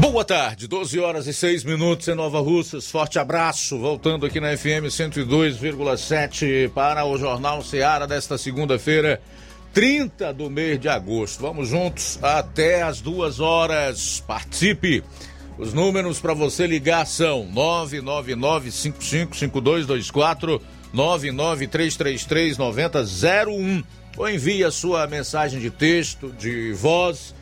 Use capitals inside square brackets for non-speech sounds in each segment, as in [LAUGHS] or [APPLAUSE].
Boa tarde, 12 horas e 6 minutos em Nova Russas. Forte abraço, voltando aqui na FM 102,7 para o Jornal Seara desta segunda-feira, 30 do mês de agosto. Vamos juntos até as duas horas. Participe! Os números para você ligar são 999-555224, 99333-9001 ou envie a sua mensagem de texto, de voz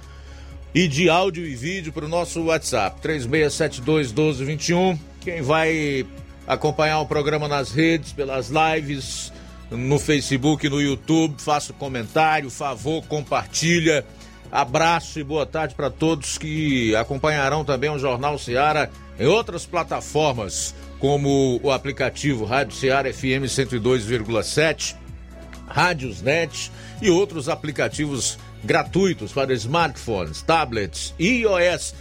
e de áudio e vídeo para o nosso WhatsApp 36721221. Quem vai acompanhar o programa nas redes, pelas lives, no Facebook, no YouTube, faça comentário, favor, compartilha. Abraço e boa tarde para todos que acompanharão também o Jornal Seara em outras plataformas, como o aplicativo Rádio Seara FM 102,7, Rádios Net e outros aplicativos gratuitos para smartphones, tablets e iOS.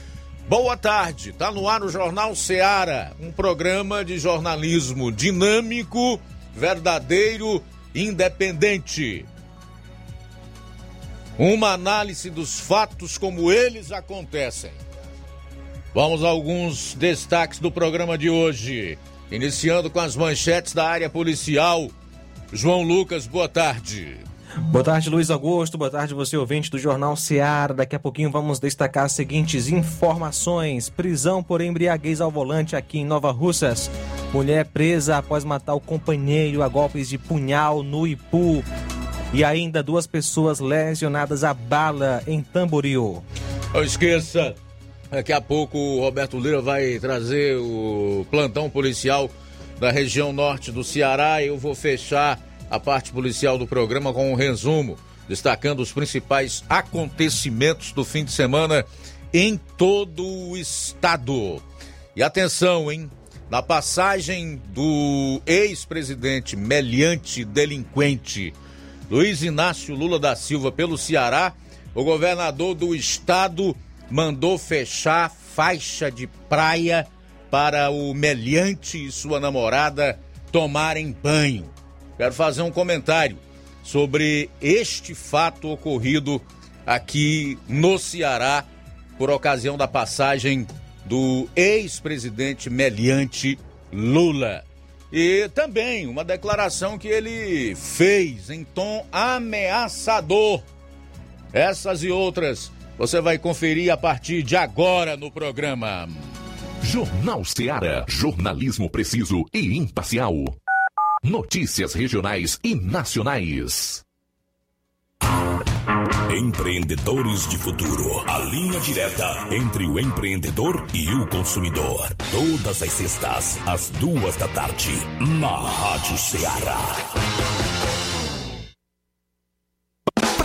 Boa tarde, tá no ar o Jornal Seara, um programa de jornalismo dinâmico, verdadeiro, independente. Uma análise dos fatos como eles acontecem. Vamos a alguns destaques do programa de hoje. Iniciando com as manchetes da área policial. João Lucas, boa tarde. Boa tarde, Luiz Augusto. Boa tarde, você ouvinte do Jornal Seara. Daqui a pouquinho vamos destacar as seguintes informações: prisão por embriaguez ao volante aqui em Nova Russas. Mulher presa após matar o companheiro a golpes de punhal no Ipu. E ainda duas pessoas lesionadas a bala em Tamboril. Não esqueça, daqui a pouco o Roberto Lira vai trazer o plantão policial da região norte do Ceará. Eu vou fechar a parte policial do programa com um resumo, destacando os principais acontecimentos do fim de semana em todo o estado. E atenção, hein? Na passagem do ex-presidente meliante delinquente Luiz Inácio Lula da Silva pelo Ceará, o governador do estado mandou fechar faixa de praia para o meliante e sua namorada tomarem banho. Quero fazer um comentário sobre este fato ocorrido aqui no Ceará por ocasião da passagem do ex-presidente meliante Lula. E também uma declaração que ele fez em tom ameaçador. Essas e outras você vai conferir a partir de agora no programa. Jornal Ceará, jornalismo preciso e imparcial. Notícias regionais e nacionais. Empreendedores de Futuro. A linha direta entre o empreendedor e o consumidor. Todas as sextas, às duas da tarde, na Rádio Ceará.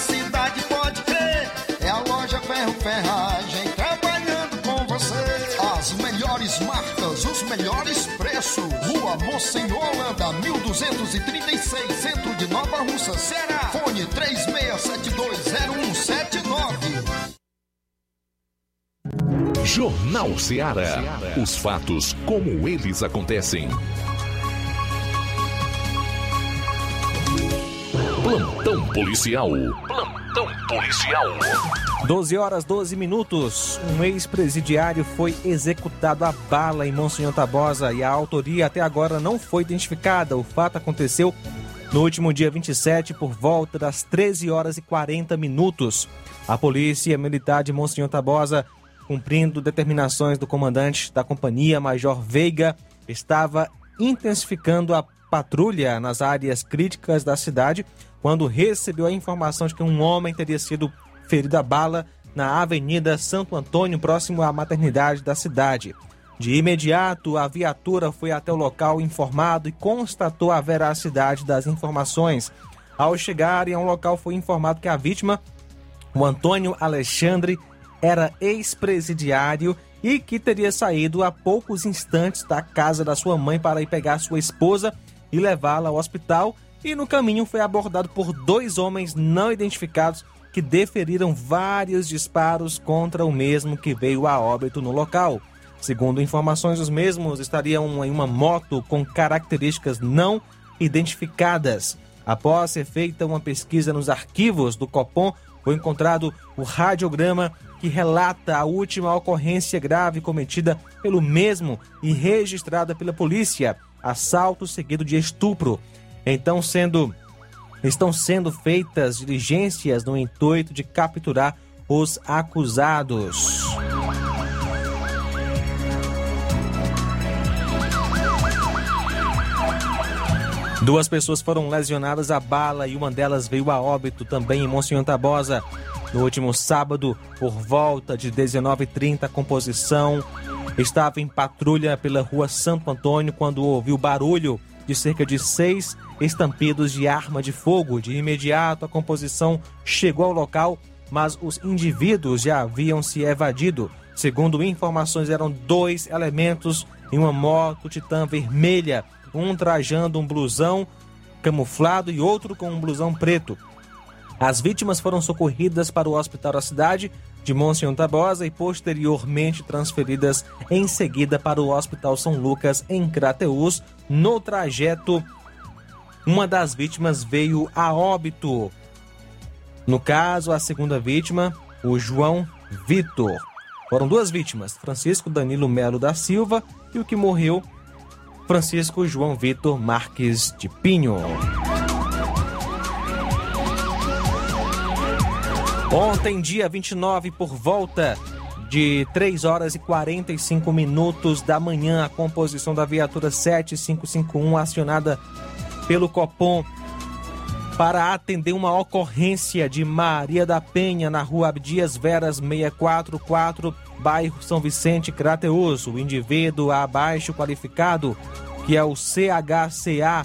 cidade, pode crer. É a loja Ferro Ferragem trabalhando com você. As melhores marcas, os melhores preços. Rua Holanda, 1236, centro de Nova Russa, Ceará. Fone 36720179. Jornal Ceará. Os fatos como eles acontecem. Plantão policial. Plantão policial. 12 horas 12 minutos. Um ex-presidiário foi executado a bala em Monsenhor Tabosa e a autoria até agora não foi identificada. O fato aconteceu no último dia 27 por volta das 13 horas e 40 minutos. A polícia militar de Monsenhor Tabosa, cumprindo determinações do comandante da companhia, Major Veiga, estava intensificando a patrulha nas áreas críticas da cidade quando recebeu a informação de que um homem teria sido ferido a bala na Avenida Santo Antônio, próximo à maternidade da cidade. De imediato, a viatura foi até o local informado e constatou a veracidade das informações. Ao chegarem ao local, foi informado que a vítima, o Antônio Alexandre, era ex-presidiário e que teria saído há poucos instantes da casa da sua mãe para ir pegar sua esposa e levá-la ao hospital. E no caminho foi abordado por dois homens não identificados que deferiram vários disparos contra o mesmo que veio a óbito no local. Segundo informações, os mesmos estariam em uma moto com características não identificadas. Após ser feita uma pesquisa nos arquivos do Copom, foi encontrado o radiograma que relata a última ocorrência grave cometida pelo mesmo e registrada pela polícia, assalto seguido de estupro. Então, sendo estão sendo feitas diligências no intuito de capturar os acusados. Duas pessoas foram lesionadas a bala e uma delas veio a óbito também em Monsenhor Tabosa. No último sábado, por volta de 19h30, a composição estava em patrulha pela rua Santo Antônio quando ouviu barulho de cerca de seis estampidos de arma de fogo. De imediato, a composição chegou ao local, mas os indivíduos já haviam se evadido. Segundo informações, eram dois elementos em uma moto Titan vermelha, um trajando um blusão camuflado e outro com um blusão preto. As vítimas foram socorridas para o hospital da cidade de Monsenhor Tabosa e posteriormente transferidas em seguida para o Hospital São Lucas em Crateús. No trajeto, uma das vítimas veio a óbito. No caso, a segunda vítima, o João Vitor. Foram duas vítimas, Francisco Danilo Melo da Silva e o que morreu, Francisco João Vitor Marques de Pinho. Ontem, dia 29, por volta de 3 horas e 45 minutos da manhã, a composição da viatura 7551 acionada pelo Copom para atender uma ocorrência de Maria da Penha na rua Abdias Veras 644, bairro São Vicente, Crateus. O indivíduo abaixo qualificado, que é o CHCA,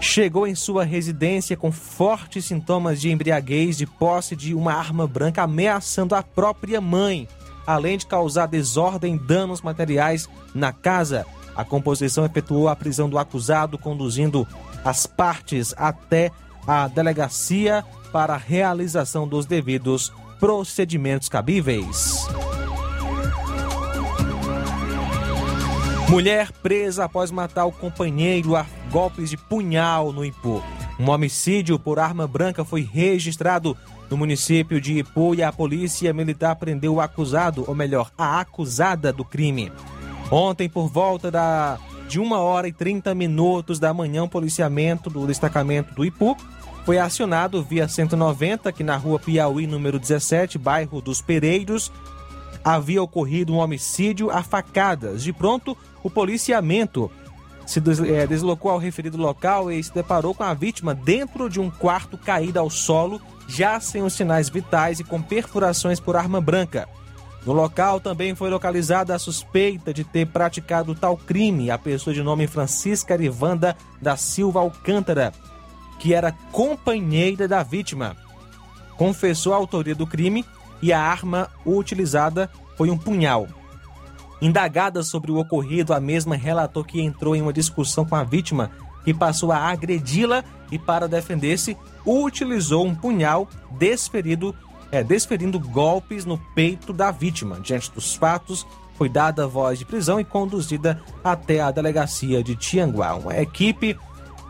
chegou em sua residência com fortes sintomas de embriaguez de posse de uma arma branca ameaçando a própria mãe, além de causar desordem e danos materiais na casa. A composição efetuou a prisão do acusado, conduzindo as partes até a delegacia para a realização dos devidos procedimentos cabíveis. Mulher presa após matar o companheiro a golpes de punhal no Ipu. Um homicídio por arma branca foi registrado no município de Ipu e a polícia militar prendeu o acusado, ou melhor, a acusada do crime. Ontem, por volta da, de 1 hora e 30 minutos da manhã, o policiamento do destacamento do Ipu foi acionado via 190, aqui na rua Piauí, número 17, bairro dos Pereiros. Havia ocorrido um homicídio a facadas. De pronto, o policiamento se é, deslocou ao referido local e se deparou com a vítima dentro de um quarto caído ao solo, já sem os sinais vitais e com perfurações por arma branca. No local também foi localizada a suspeita de ter praticado tal crime, a pessoa de nome Francisca Arivanda da Silva Alcântara, que era companheira da vítima. Confessou a autoria do crime e a arma utilizada foi um punhal. Indagada sobre o ocorrido, a mesma relatou que entrou em uma discussão com a vítima, que passou a agredi-la e, para defender-se, utilizou um punhal desferido, é, desferindo golpes no peito da vítima. Diante dos fatos, foi dada voz de prisão e conduzida até a delegacia de Tianguá. Uma equipe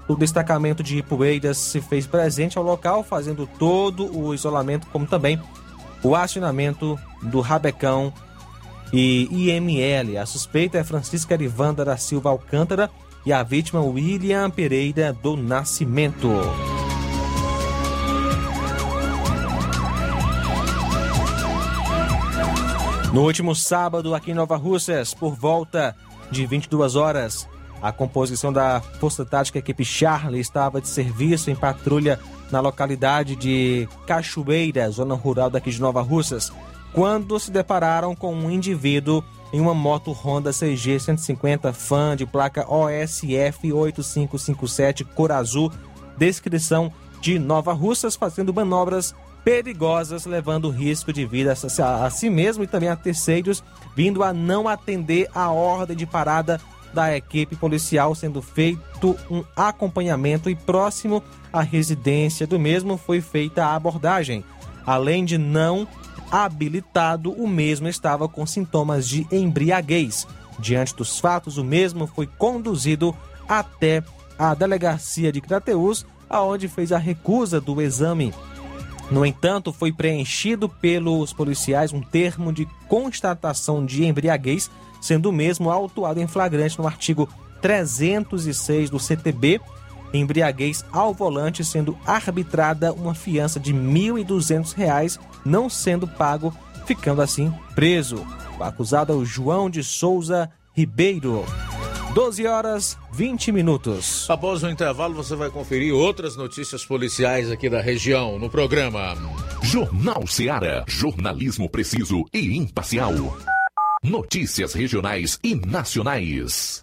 do destacamento de Ipueiras se fez presente ao local, fazendo todo o isolamento, como também o acionamento do Rabecão e IML. A suspeita é Francisca Arivanda da Silva Alcântara e a vítima William Pereira do Nascimento. No último sábado, aqui em Nova Russas, por volta de 22 horas, a composição da Força Tática Equipe Charlie estava de serviço em patrulha na localidade de Cachoeira, zona rural daqui de Nova Russas quando se depararam com um indivíduo em uma moto Honda CG 150 Fan de placa OSF 8557 cor azul, descrição de Nova Russas, fazendo manobras perigosas, levando risco de vida a, si mesmo e também a terceiros, vindo a não atender a ordem de parada da equipe policial, sendo feito um acompanhamento e próximo à residência do mesmo foi feita a abordagem. Além de não habilitado, o mesmo estava com sintomas de embriaguez. Diante dos fatos, o mesmo foi conduzido até a delegacia de Crateus, aonde fez a recusa do exame. No entanto, foi preenchido pelos policiais um termo de constatação de embriaguez, sendo o mesmo autuado em flagrante no artigo 306 do CTB, embriaguez ao volante, sendo arbitrada uma fiança de R$ 1.200 não sendo pago, ficando assim preso. O acusado é o João de Souza Ribeiro. 12 horas 20 minutos. Após o intervalo, você vai conferir outras notícias policiais aqui da região no programa. Jornal Seara. Jornalismo preciso e imparcial. Notícias regionais e nacionais.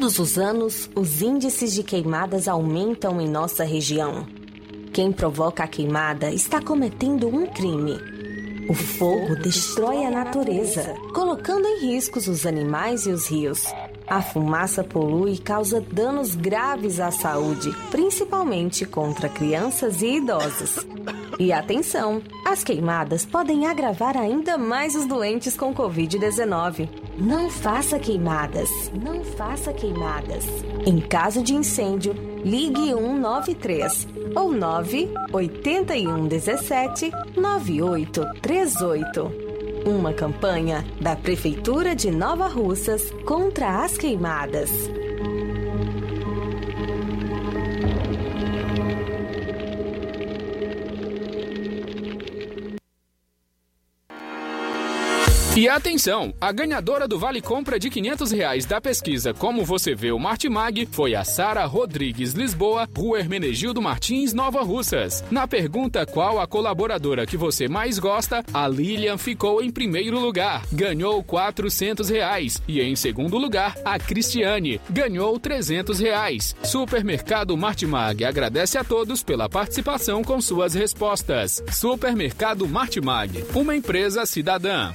Todos os anos, os índices de queimadas aumentam em nossa região. Quem provoca a queimada está cometendo um crime. O fogo destrói a natureza, colocando em riscos os animais e os rios. A fumaça polui e causa danos graves à saúde, principalmente contra crianças e idosos. E atenção, as queimadas podem agravar ainda mais os doentes com Covid-19. Não faça queimadas. Não faça queimadas. Em caso de incêndio, ligue 193 ou 981 17 9838. Uma campanha da Prefeitura de Nova Russas contra as queimadas. E atenção, a ganhadora do Vale Compra de 500 reais da pesquisa Como Você Vê o Martimag foi a Sara Rodrigues Lisboa, Rua Hermenegildo Martins, Nova Russas. Na pergunta qual a colaboradora que você mais gosta, a Lilian ficou em primeiro lugar, ganhou 400 reais. E em segundo lugar, a Cristiane, ganhou 300 reais. Supermercado Martimag agradece a todos pela participação com suas respostas. Supermercado Martimag, uma empresa cidadã.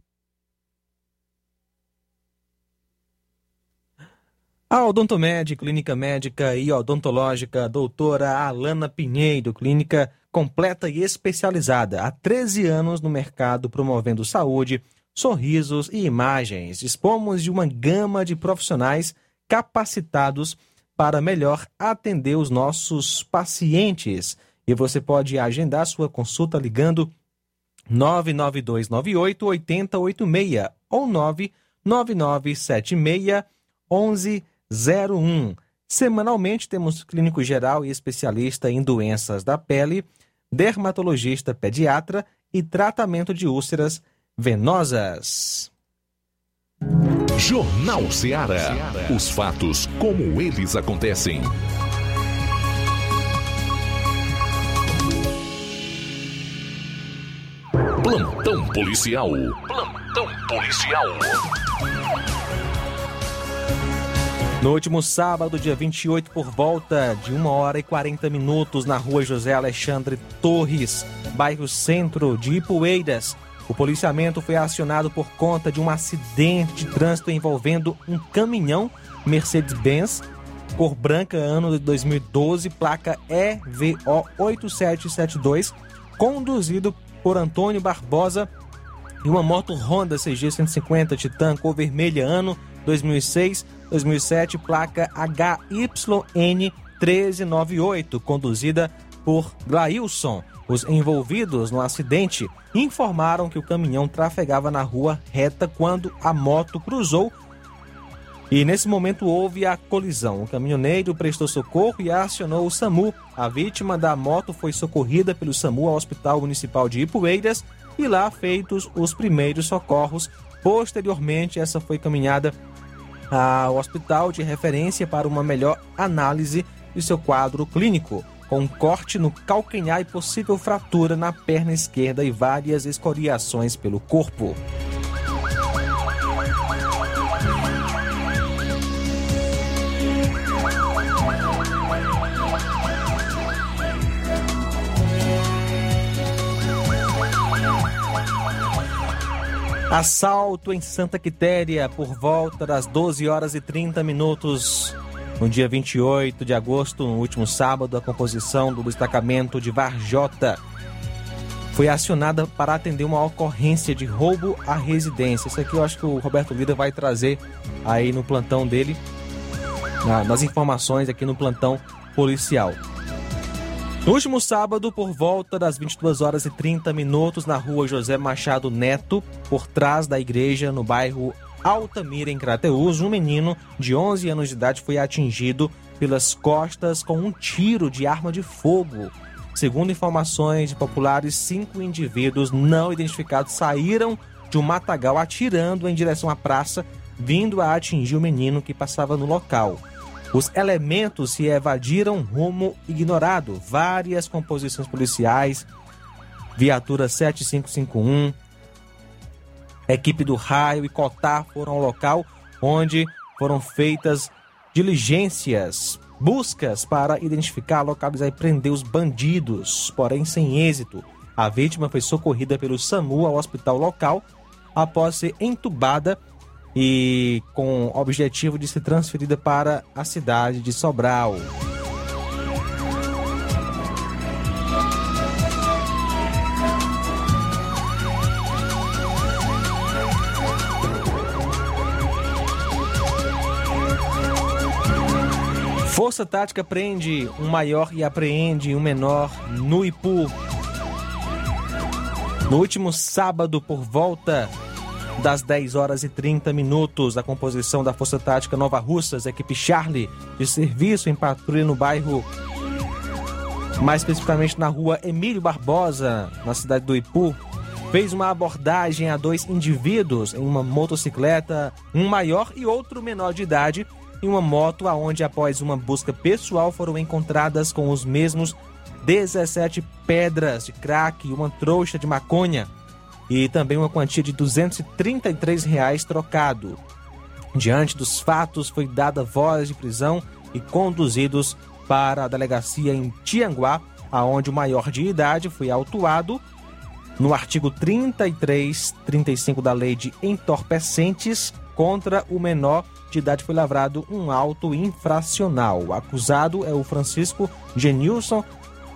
A Odontomed, clínica médica e odontológica, doutora Alana Pinheiro, clínica completa e especializada. Há 13 anos no mercado promovendo saúde, sorrisos e imagens. Dispomos de uma gama de profissionais capacitados para melhor atender os nossos pacientes. E você pode agendar sua consulta ligando 99298 8086 ou 99976 11 01. Semanalmente temos clínico geral e especialista em doenças da pele, dermatologista pediatra e tratamento de úlceras venosas. Jornal Ceará. Os fatos como eles acontecem. Plantão policial. Plantão policial. No último sábado, dia 28, por volta de 1 hora e 40 minutos, na rua José Alexandre Torres, bairro Centro de Ipueiras, o policiamento foi acionado por conta de um acidente de trânsito envolvendo um caminhão Mercedes-Benz cor branca, ano de 2012, placa EVO 8772, conduzido por Antônio Barbosa e uma moto Honda CG 150 Titan cor vermelha, ano 2006, 2007, placa HYN 1398, conduzida por Glailson. Os envolvidos no acidente informaram que o caminhão trafegava na rua reta quando a moto cruzou e nesse momento houve a colisão. O caminhoneiro prestou socorro e acionou o SAMU. A vítima da moto foi socorrida pelo SAMU ao Hospital Municipal de Ipueiras e lá feitos os primeiros socorros. Posteriormente, essa foi caminhada ao hospital de referência para uma melhor análise de seu quadro clínico, com corte no calcanhar e possível fratura na perna esquerda e várias escoriações pelo corpo. Assalto em Santa Quitéria por volta das 12 horas e 30 minutos. No dia 28 de agosto, no último sábado, a composição do destacamento de Varjota foi acionada para atender uma ocorrência de roubo à residência. Isso aqui eu acho que o Roberto Lida vai trazer aí no plantão dele, nas informações aqui no plantão policial. No último sábado, por volta das 22 horas e 30 minutos, na rua José Machado Neto, por trás da igreja, no bairro Altamira, em Crateús, um menino de 11 anos de idade foi atingido pelas costas com um tiro de arma de fogo. Segundo informações de populares, cinco indivíduos não identificados saíram de um matagal atirando em direção à praça, vindo a atingir o menino que passava no local. Os elementos se evadiram rumo ignorado. Várias composições policiais, viatura 7551, equipe do Raio e Cotar foram ao local onde foram feitas diligências, buscas para identificar, localizar e prender os bandidos, porém sem êxito. A vítima foi socorrida pelo SAMU ao hospital local após ser entubada e com objetivo de ser transferida para a cidade de Sobral. Força Tática prende um maior e apreende um menor no Ipu. No último sábado, por volta das 10 horas e 30 minutos. A composição da Força Tática Nova Russas, equipe Charlie, de serviço em patrulha no bairro, mais especificamente na rua Emílio Barbosa, na cidade do Ipu, fez uma abordagem a dois indivíduos em uma motocicleta, um maior e outro menor de idade, em uma moto aonde após uma busca pessoal foram encontradas com os mesmos 17 pedras de crack e uma trouxa de maconha e também uma quantia de 233 reais trocado. Diante dos fatos, foi dada voz de prisão e conduzidos para a delegacia em Tianguá, aonde o maior de idade foi autuado no artigo 33, 35 da Lei de Entorpecentes contra o menor de idade foi lavrado um auto infracional. O acusado é o Francisco Genilson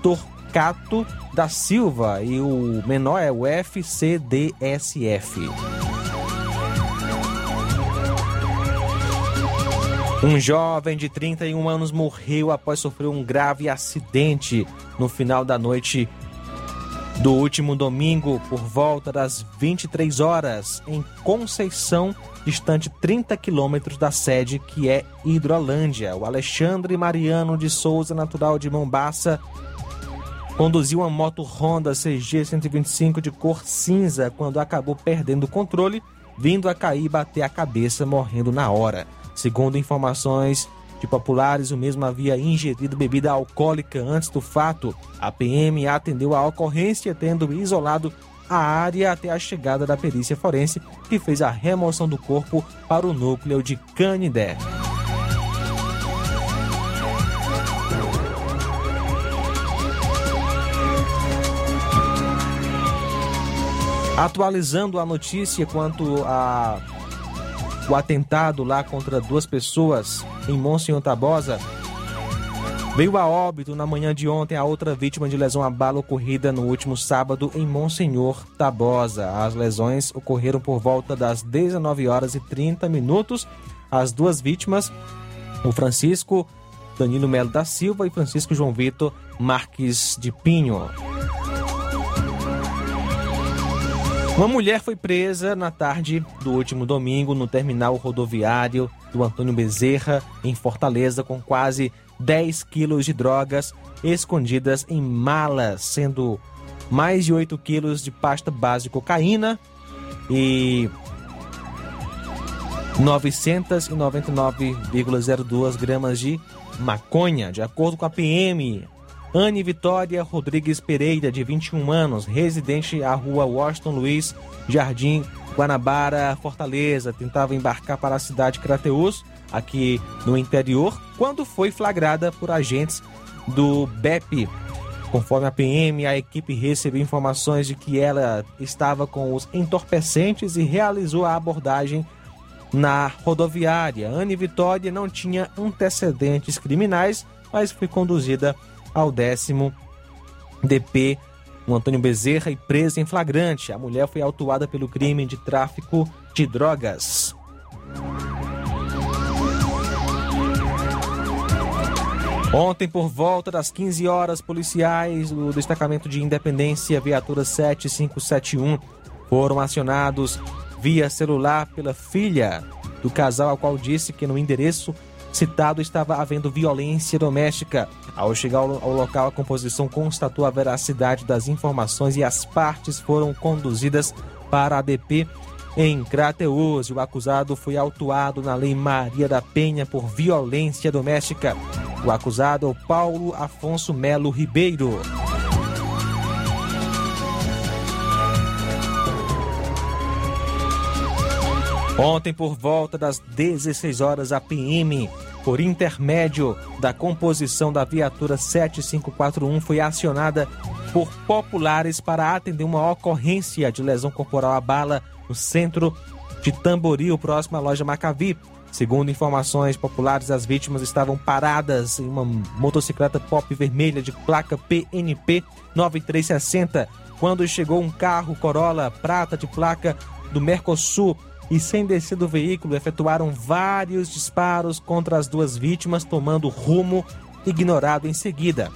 Torquato Cato da Silva e o menor é o FCDSF. Um jovem de 31 anos morreu após sofrer um grave acidente no final da noite do último domingo, por volta das 23 horas, em Conceição, distante 30 quilômetros da sede que é Hidrolândia. O Alexandre Mariano de Souza, natural de Mombaça, conduziu uma moto Honda CG 125 de cor cinza quando acabou perdendo o controle, vindo a cair e bater a cabeça, morrendo na hora. Segundo informações de populares, o mesmo havia ingerido bebida alcoólica antes do fato. A PM atendeu a ocorrência, tendo isolado a área até a chegada da perícia forense, que fez a remoção do corpo para o núcleo de Canidé. Atualizando a notícia quanto a o atentado lá contra duas pessoas em Monsenhor Tabosa. Veio a óbito na manhã de ontem a outra vítima de lesão à bala ocorrida no último sábado em Monsenhor Tabosa. As lesões ocorreram por volta das 19 horas e 30 minutos. As duas vítimas, o Francisco Danilo Melo da Silva e Francisco João Vitor Marques de Pinho. Uma mulher foi presa na tarde do último domingo no terminal rodoviário do Antônio Bezerra, em Fortaleza, com quase 10 quilos de drogas escondidas em malas, sendo mais de 8 quilos de pasta base de cocaína e 999,02 gramas de maconha. De acordo com a PM, Anne Vitória Rodrigues Pereira, de 21 anos, residente à rua Washington Luiz, Jardim Guanabara, Fortaleza, tentava embarcar para a cidade de Crateus, aqui no interior, quando foi flagrada por agentes do BEP. Conforme a PM, a equipe recebeu informações de que ela estava com os entorpecentes e realizou a abordagem na rodoviária. Anne Vitória não tinha antecedentes criminais, mas foi conduzida ao décimo DP, o Antônio Bezerra, e presa em flagrante. A mulher foi autuada pelo crime de tráfico de drogas. Ontem, por volta das 15 horas, policiais do destacamento de Independência, viatura 7571, foram acionados via celular pela filha do casal, ao qual disse que no endereço citado estava havendo violência doméstica. Ao chegar ao local, a composição constatou a veracidade das informações e as partes foram conduzidas para a DP em Crateus. O acusado foi autuado na Lei Maria da Penha por violência doméstica. O acusado é o Paulo Afonso Melo Ribeiro. Ontem, por volta das 16 horas, a PM, por intermédio da composição da viatura 7541, foi acionada por populares para atender uma ocorrência de lesão corporal à bala no centro de Tamboril, próximo à loja Macavi. Segundo informações populares, as vítimas estavam paradas em uma motocicleta pop vermelha de placa PNP 9360 quando chegou um carro Corolla prata de placa do Mercosul e, sem descer do veículo, efetuaram vários disparos contra as duas vítimas, tomando rumo ignorado em seguida.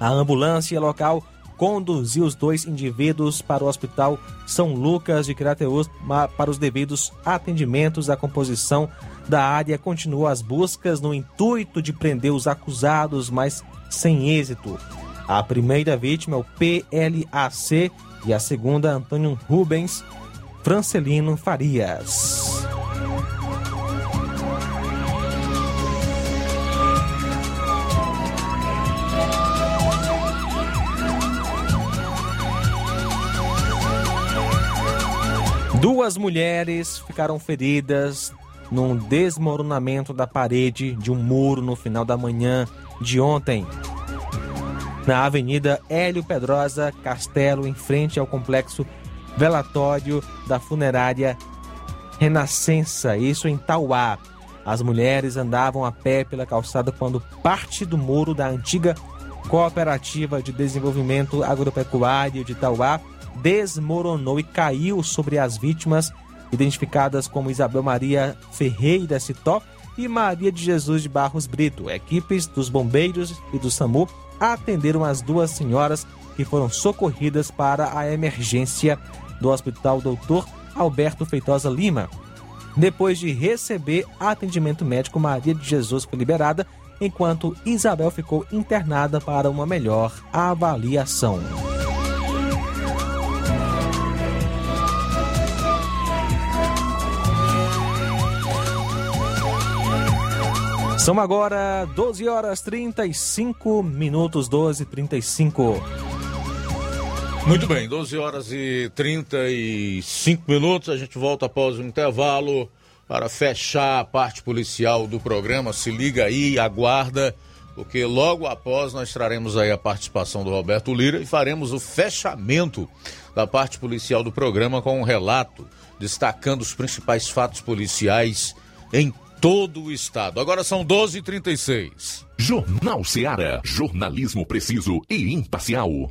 A ambulância local conduziu os dois indivíduos para o Hospital São Lucas de Crateus para os devidos atendimentos. A composição da área continuou as buscas no intuito de prender os acusados, mas sem êxito. A primeira vítima é o PLAC e a segunda, Antônio Rubens, Francelino Farias. Duas mulheres ficaram feridas num desmoronamento da parede de um muro no final da manhã de ontem. Na Avenida Hélio Pedrosa Castelo, em frente ao complexo velatório da funerária Renascença, isso em Tauá. As mulheres andavam a pé pela calçada quando parte do muro da antiga Cooperativa de Desenvolvimento Agropecuário de Tauá desmoronou e caiu sobre as vítimas, identificadas como Isabel Maria Ferreira Citó e Maria de Jesus de Barros Brito. Equipes dos bombeiros e do SAMU atenderam as duas senhoras que foram socorridas para a emergência do Hospital Doutor Alberto Feitosa Lima. Depois de receber atendimento médico, Maria de Jesus foi liberada, enquanto Isabel ficou internada para uma melhor avaliação. São agora 12 horas 35 minutos, 12 e 35. Muito bem, 12 horas e 35 minutos. A gente volta após o intervalo para fechar a parte policial do programa. Se liga aí, aguarda, porque logo após nós traremos aí a participação do Roberto Lira e faremos o fechamento da parte policial do programa com um relato destacando os principais fatos policiais em todo o estado. Agora são 12h36. Jornal Seara. Jornalismo preciso e imparcial.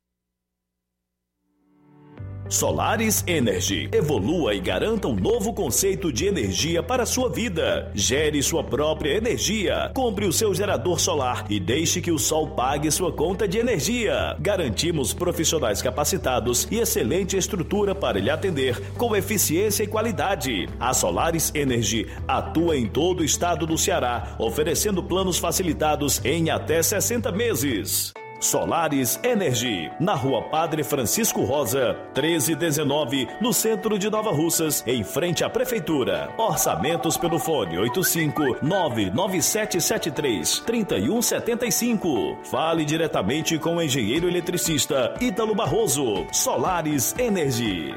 Solaris Energy. Evolua e garanta um novo conceito de energia para a sua vida. Gere sua própria energia. Compre o seu gerador solar e deixe que o sol pague sua conta de energia. Garantimos profissionais capacitados e excelente estrutura para lhe atender com eficiência e qualidade. A Solaris Energy atua em todo o estado do Ceará, oferecendo planos facilitados em até 60 meses. Solares Energy, na rua Padre Francisco Rosa, 1319, no centro de Nova Russas, em frente à Prefeitura. Orçamentos pelo fone 85-99773-3175. Fale diretamente com o engenheiro eletricista Ítalo Barroso. Solares Energy.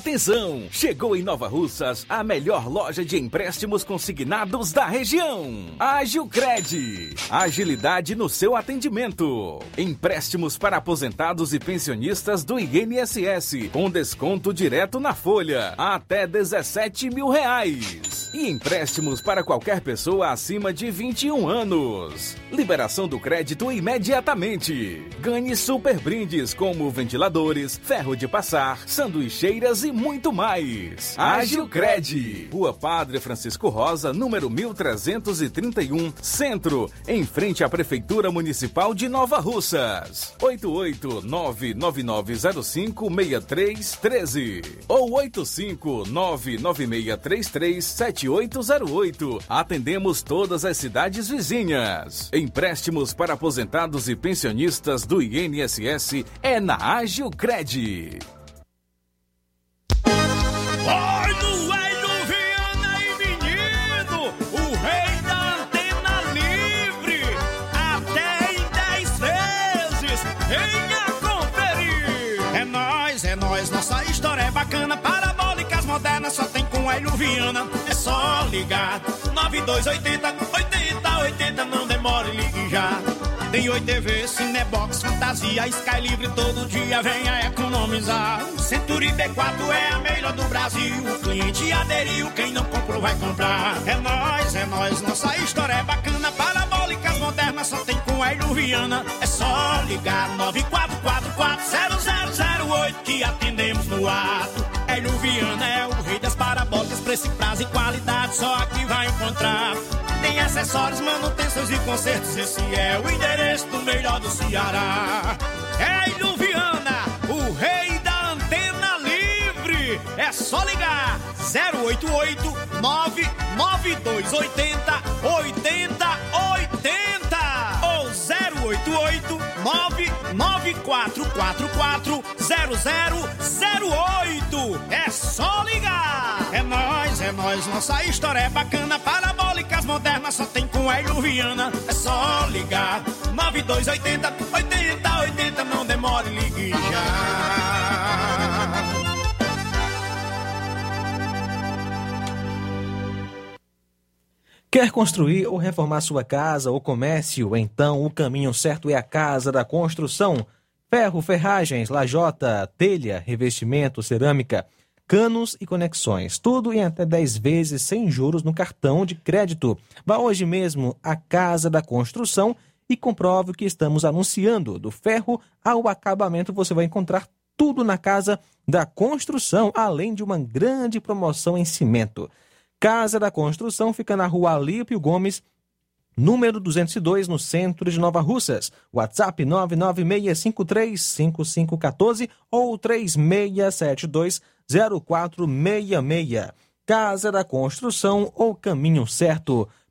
Atenção! Chegou em Nova Russas a melhor loja de empréstimos consignados da região. Agilcred. Agilidade no seu atendimento. Empréstimos para aposentados e pensionistas do INSS, com desconto direto na folha, até 17 mil reais. E empréstimos para qualquer pessoa acima de 21 anos. Liberação do crédito imediatamente. Ganhe super brindes como ventiladores, ferro de passar, sanduicheiras e muito mais. Agilcred, Rua Padre Francisco Rosa, número 1331, Centro, em frente à Prefeitura Municipal de Nova Russas. 88999056313 ou 85996337808. Atendemos todas as cidades vizinhas. Empréstimos para aposentados e pensionistas do INSS é na Agilcred. Oi, no Hélio Viana e menino, o rei da antena livre, até em 10 vezes, venha conferir. É nóis, é nóis, nossa história é bacana, parabólicas modernas Hélio Viana, é só ligar, 9280, 80, 80, não demore, ligue já. Tem Oi TV, Cinebox, Fantasia, Sky Livre todo dia venha economizar. Century B4 é a melhor do Brasil. O cliente aderiu, quem não comprou vai comprar. É nós, é nós, nossa história é bacana. Parabólicas modernas só tem com a Viana. É só ligar 94440008 que atendemos no ato. Hélio Viana é o preço, prazo e qualidade, só aqui vai encontrar. Tem acessórios, manutenções e consertos, esse é o endereço do melhor do Ceará. Hélio Viana, o rei da antena livre. É só ligar 088 99280 8080 ou 088 99444 0008. É só ligar. É nós, é nós, nossa história é bacana. Parabólicas modernas só tem com Hélio Viana. É só ligar. 9280 8080, não demore, ligue já. Quer construir ou reformar sua casa ou comércio? Então o caminho certo é a Casa da Construção. Ferro, ferragens, lajota, telha, revestimento, cerâmica, canos e conexões. Tudo em até 10 vezes sem juros no cartão de crédito. Vá hoje mesmo à Casa da Construção e comprove o que estamos anunciando. Do ferro ao acabamento você vai encontrar tudo na Casa da Construção, além de uma grande promoção em cimento. Casa da Construção fica na rua Alípio Gomes, número 202, no centro de Nova Russas. WhatsApp 996535514 ou 36720466. Casa da Construção, o caminho certo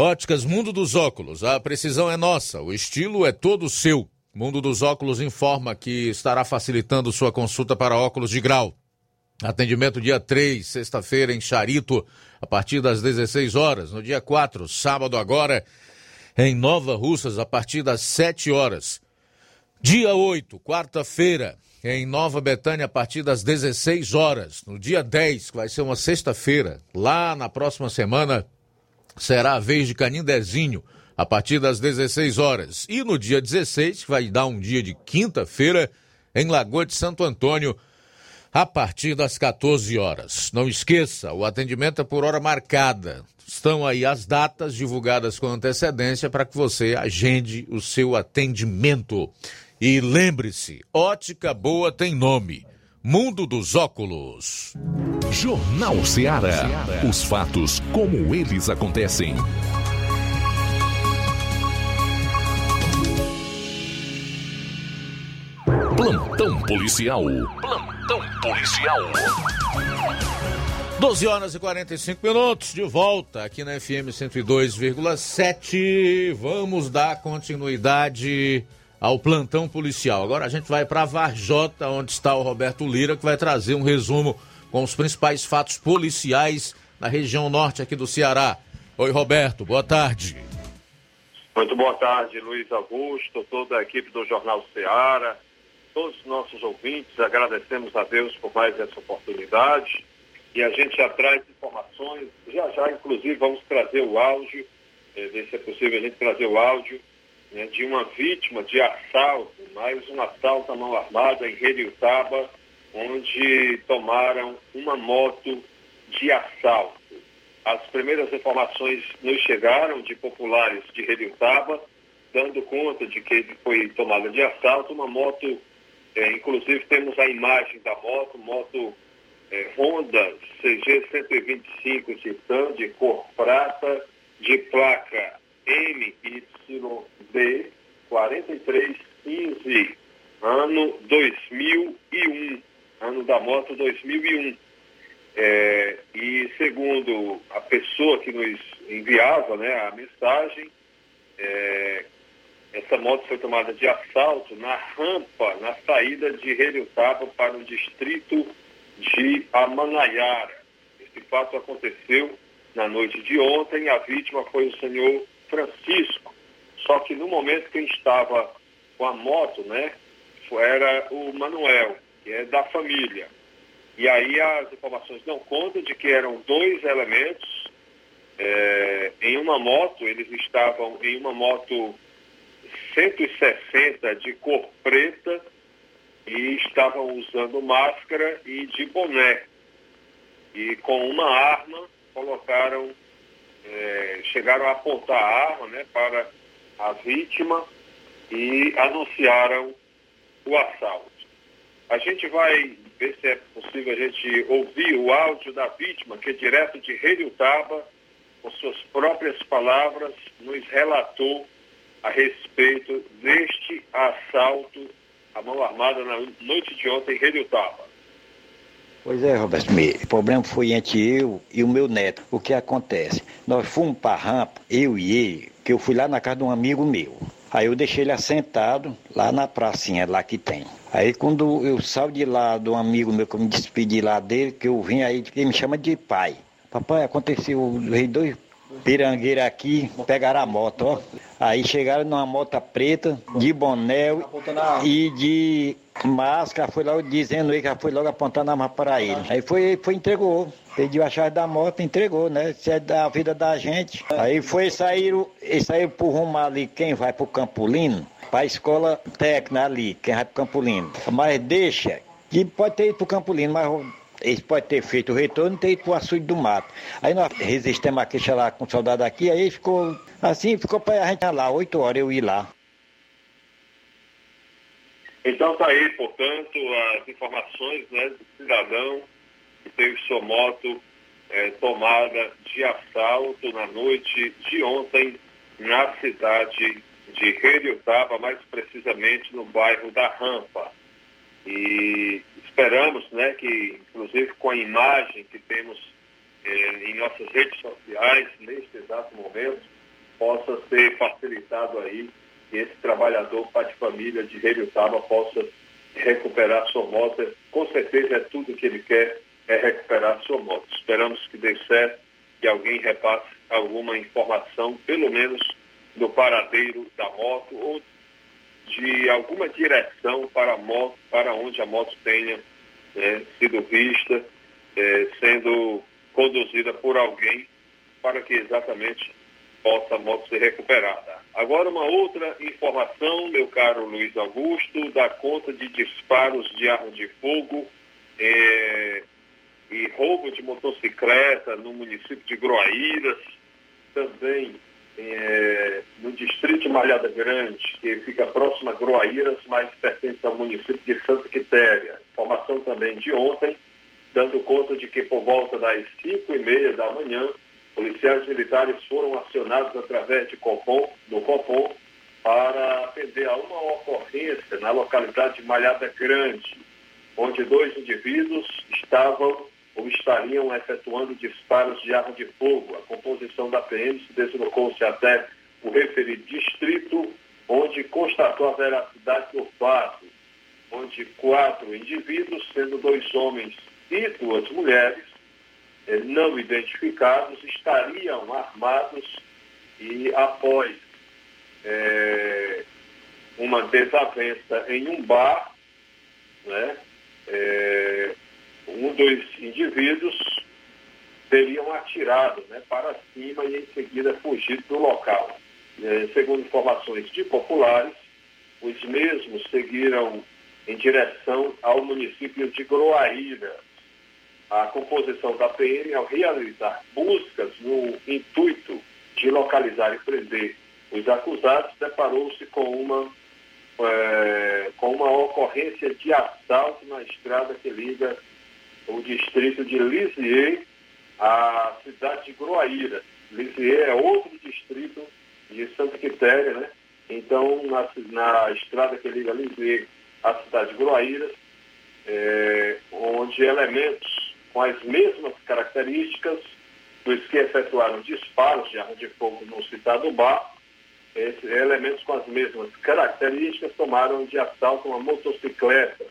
Óticas Mundo dos Óculos, a precisão é nossa, o estilo é todo seu. Mundo dos Óculos informa que estará facilitando sua consulta para óculos de grau. Atendimento dia 3, sexta-feira, em Charito, a partir das 16 horas. No dia 4, sábado agora, em Nova Russas, a partir das 7 horas. Dia 8, quarta-feira, em Nova Betânia, a partir das 16 horas. No dia 10, que vai ser uma sexta-feira, lá na próxima semana, será a vez de Canindezinho, a partir das 16 horas. E no dia 16, que vai dar um dia de quinta-feira, em Lagoa de Santo Antônio, a partir das 14 horas. Não esqueça, o atendimento é por hora marcada. Estão aí as datas divulgadas com antecedência para que você agende o seu atendimento. E lembre-se, ótica boa tem nome. Mundo dos Óculos. Jornal Ceará. Os fatos como eles acontecem. Plantão policial. Plantão policial. 12 horas e 45 minutos, de volta aqui na FM 102,7. Vamos dar continuidade ao plantão policial. Agora a gente vai para Varjota, onde está o Roberto Lira, que vai trazer um resumo com os principais fatos policiais na região norte aqui do Ceará. Oi, Roberto, boa tarde. Muito boa tarde, Luiz Augusto, toda a equipe do Jornal Ceará, todos os nossos ouvintes, agradecemos a Deus por mais essa oportunidade e a gente já traz informações, já já inclusive vamos trazer o áudio, eh, ver se é possível a gente trazer o áudio né, de uma vítima de assalto, mais um assalto à mão armada em Reriutaba, onde tomaram uma moto de assalto. As primeiras informações nos chegaram de populares de Reriutaba, dando conta de que foi tomada de assalto uma moto, eh, inclusive temos a imagem da moto, moto eh, Honda CG 125 Titan de cor prata, de placa MYB 4315, ano 2001, ano da moto 2001. É, e segundo a pessoa que nos enviava né, a mensagem, é, essa moto foi tomada de assalto na rampa, na saída de Relutaba para o distrito de Amanaiara. Esse fato aconteceu na noite de ontem. A vítima foi o senhor Francisco. Só que no momento que estava com a moto, né, era o Manuel, que é da família. E aí as informações dão conta de que eram dois elementos é, em uma moto, eles estavam em uma moto 160 de cor preta e estavam usando máscara e de boné. E com uma arma colocaram, é, chegaram a apontar a arma né, para a vítima e anunciaram o assalto. A gente vai ver se é possível a gente ouvir o áudio da vítima, que é direto de Relutaba, com suas próprias palavras, nos relatou a respeito deste assalto à mão armada na noite de ontem em Relutaba. Pois é, Roberto, o problema foi entre eu e o meu neto. O que acontece? Nós fomos para a rampa, eu e ele, que eu fui lá na casa de um amigo meu. Aí eu deixei ele assentado lá na pracinha lá que tem. Aí quando eu saio de lá do amigo meu, que eu me despedi lá dele, que eu vim aí, ele me chama de pai. Papai, aconteceu, veio dois pirangueiros aqui, pegaram a moto, ó. Aí chegaram numa moto preta, de boné e de máscara, foi logo dizendo aí que foi logo apontando a arma para ele. Aí foi, foi entregou. Pediu a chave da moto, entregou, né? Isso é da vida da gente. Aí foi e saiu pro rumo ali, quem vai pro Campolino, pra escola técnica ali, quem vai pro Campolino. Mas deixa, que pode ter ido pro Campolino, mas eles podem ter feito o retorno e ter ido para o açude do mato. Aí nós resistimos a queixa lá com o soldado aqui, aí ficou assim, ficou para a gente lá, oito horas eu ir lá. Então tá aí, portanto, as informações né, do cidadão que teve sua moto é, tomada de assalto na noite de ontem na cidade de Heliotaba, mais precisamente no bairro da Rampa. E esperamos né, que, inclusive com a imagem que temos eh, em nossas redes sociais neste exato momento, possa ser facilitado aí que esse trabalhador pai de família de Relutaba possa recuperar sua moto. Com certeza é tudo que ele quer, é recuperar sua moto. Esperamos que dê certo, que alguém repasse alguma informação, pelo menos do paradeiro da moto ou de alguma direção para moto, para onde a moto tenha é, sido vista, é, sendo conduzida por alguém para que exatamente possa a moto ser recuperada. Agora uma outra informação, meu caro Luiz Augusto, da conta de disparos de arma de fogo é, e roubo de motocicleta no município de Groaíras, também é, no distrito de Malhada Grande, que fica próximo a Groaíras, mas pertence ao município de Santa Quitéria. Informação também de ontem, dando conta de que por volta das 5 e meia da manhã, policiais militares foram acionados através de Copom, do Copom para atender a uma ocorrência na localidade de Malhada Grande, onde dois indivíduos estavam ou estariam efetuando disparos de arma de fogo. A composição da PM se deslocou-se até o referido distrito, onde constatou a veracidade do fato, onde quatro indivíduos, sendo dois homens e duas mulheres, eh, não identificados, estariam armados e após eh, uma desavença em um bar, né, eh, um dos indivíduos teriam atirado né, para cima e em seguida fugido do local. É, segundo informações de populares, os mesmos seguiram em direção ao município de Groaíra. A composição da PM, ao realizar buscas no intuito de localizar e prender os acusados, deparou-se com uma, é, com uma ocorrência de assalto na estrada que liga o distrito de Lisieux à cidade de Groaíra. Lisieux é outro distrito de Santa Quitéria, né? Então, na, na estrada que liga Lisieux à cidade de Groaíra, é, onde elementos com as mesmas características dos que efetuaram disparos de arma de fogo no citado bar, esses elementos com as mesmas características tomaram de assalto uma motocicleta,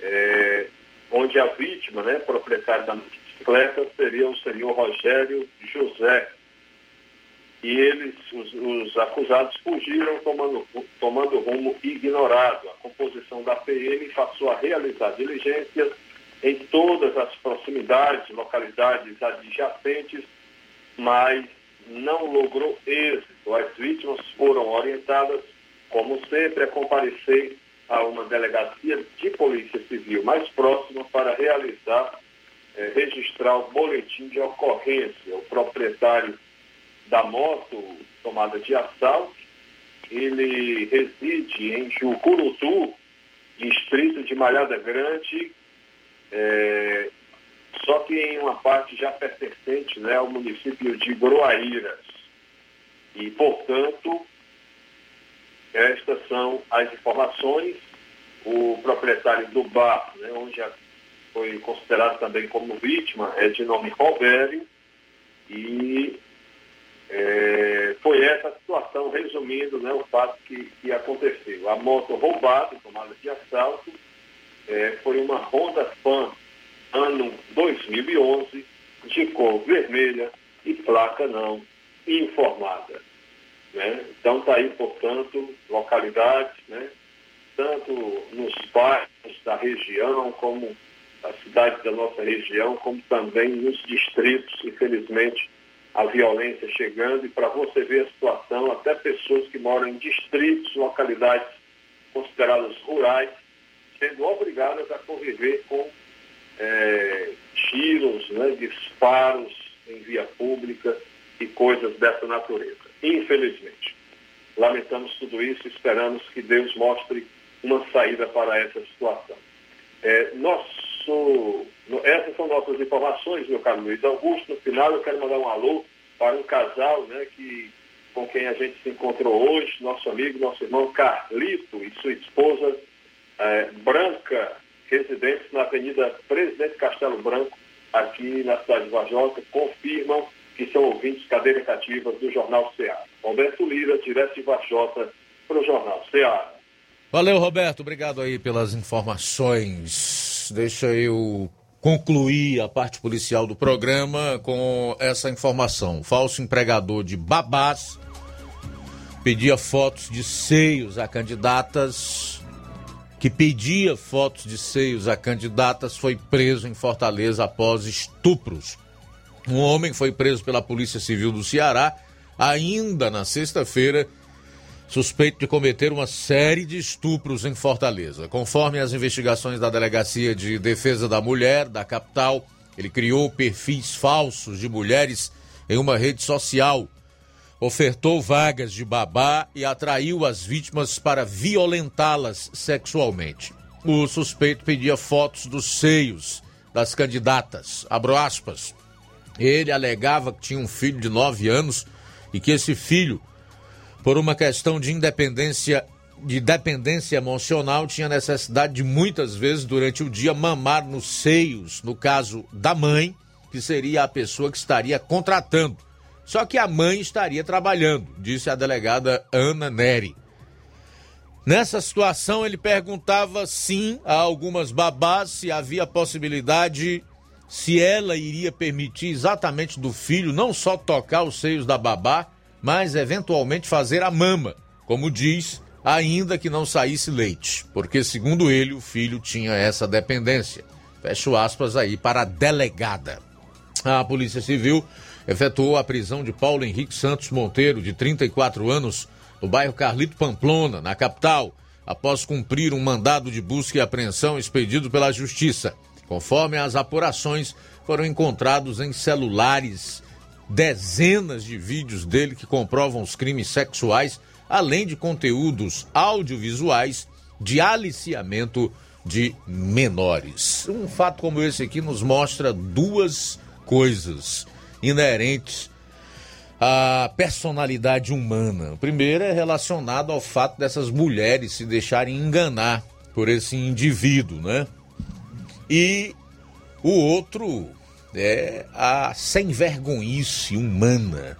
é, onde a vítima, né, proprietário da motocicleta, seria o senhor Rogério José. E eles, os, os acusados, fugiram tomando, tomando rumo ignorado. A composição da PM passou a realizar diligências em todas as proximidades, localidades adjacentes, mas não logrou êxito. As vítimas foram orientadas, como sempre, a comparecer a uma delegacia de polícia civil mais próxima para realizar, eh, registrar o boletim de ocorrência. O proprietário da moto tomada de assalto, ele reside em Jucurutu, distrito de Malhada Grande, é, só que em uma parte já pertencente né, ao município de Groaíras. E, portanto, estas são as informações. O proprietário do bar, né, onde foi considerado também como vítima, é de nome Robério, e é, foi essa situação, resumindo né, o fato que, que aconteceu. A moto roubada, tomada de assalto, é, foi uma Honda Fan ano 2011, de cor vermelha e placa não informada. Né? Então está aí, portanto, localidades, né? tanto nos bairros da região, como as cidades da nossa região, como também nos distritos, infelizmente, a violência chegando e para você ver a situação, até pessoas que moram em distritos, localidades consideradas rurais, sendo obrigadas a conviver com é, tiros, né, disparos em via pública e coisas dessa natureza. Infelizmente. Lamentamos tudo isso, esperamos que Deus mostre uma saída para essa situação. É, nosso, essas são nossas informações, meu caro Luiz Augusto. No final, eu quero mandar um alô para um casal né, que, com quem a gente se encontrou hoje, nosso amigo, nosso irmão Carlito e sua esposa é, Branca, residentes na Avenida Presidente Castelo Branco, aqui na cidade de Vajota, confirmam que são ouvintes cadeira cativa do Jornal Ceará. Roberto Lira, direto de Vajota, para o Jornal Ceará. Valeu, Roberto. Obrigado aí pelas informações. Deixa eu concluir a parte policial do programa com essa informação. Falso empregador de babás pedia fotos de seios a candidatas que pedia fotos de seios a candidatas foi preso em Fortaleza após estupros. Um homem foi preso pela Polícia Civil do Ceará ainda na sexta-feira, suspeito de cometer uma série de estupros em Fortaleza. Conforme as investigações da Delegacia de Defesa da Mulher da capital, ele criou perfis falsos de mulheres em uma rede social ofertou vagas de babá e atraiu as vítimas para violentá-las sexualmente. O suspeito pedia fotos dos seios das candidatas. Abro aspas. Ele alegava que tinha um filho de 9 anos e que esse filho, por uma questão de independência de dependência emocional, tinha necessidade de muitas vezes durante o dia mamar nos seios, no caso da mãe, que seria a pessoa que estaria contratando só que a mãe estaria trabalhando, disse a delegada Ana Neri. Nessa situação, ele perguntava sim a algumas babás se havia possibilidade, se ela iria permitir exatamente do filho não só tocar os seios da babá, mas eventualmente fazer a mama, como diz, ainda que não saísse leite, porque segundo ele o filho tinha essa dependência. Fecho aspas aí para a delegada. A Polícia Civil efetuou a prisão de Paulo Henrique Santos Monteiro, de 34 anos, no bairro Carlito Pamplona, na capital, após cumprir um mandado de busca e apreensão expedido pela Justiça. Conforme as apurações, foram encontrados em celulares dezenas de vídeos dele que comprovam os crimes sexuais, além de conteúdos audiovisuais de aliciamento de menores. Um fato como esse aqui nos mostra duas coisas inerentes à personalidade humana. O primeiro é relacionado ao fato dessas mulheres se deixarem enganar por esse indivíduo, né? E o outro é a sem vergonhice humana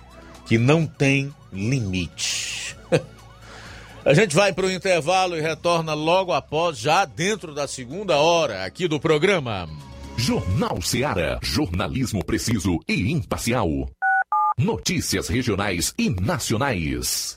que não tem limite. [LAUGHS] A gente vai para o intervalo e retorna logo após, já dentro da segunda hora aqui do programa. Jornal Seara. Jornalismo preciso e imparcial. Notícias regionais e nacionais.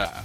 Florida.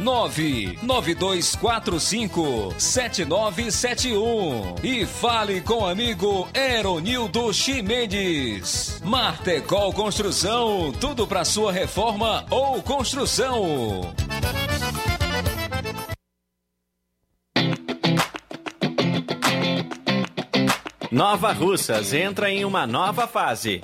99245 7971 e fale com o amigo Eronildo Chimendes. Martecol Construção, tudo para sua reforma ou construção. Nova Russas entra em uma nova fase.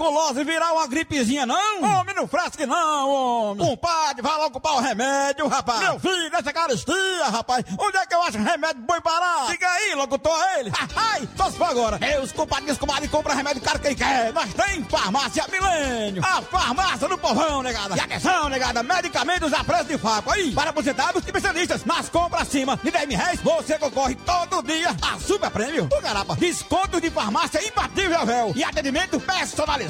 Tuberculose virar uma gripezinha, não? Homem, não fresque não, homem. Compadre, vai logo comprar o remédio, rapaz. Meu filho, essa caristia, rapaz. Onde é que eu acho remédio bom parar? Diga aí, locutor, ele. Ai, só se for agora. Meus compadres, comadres, compra remédio caro quem quer. Nós tem farmácia milênio. A farmácia do povão, negada. E atenção, negada, medicamentos a preço de faco. Aí, para aposentados e especialistas. Nas compras acima de 10 mil reais, você concorre todo dia a super prêmio. O garapa, descontos de farmácia imbatível, véu. E atendimento personalizado.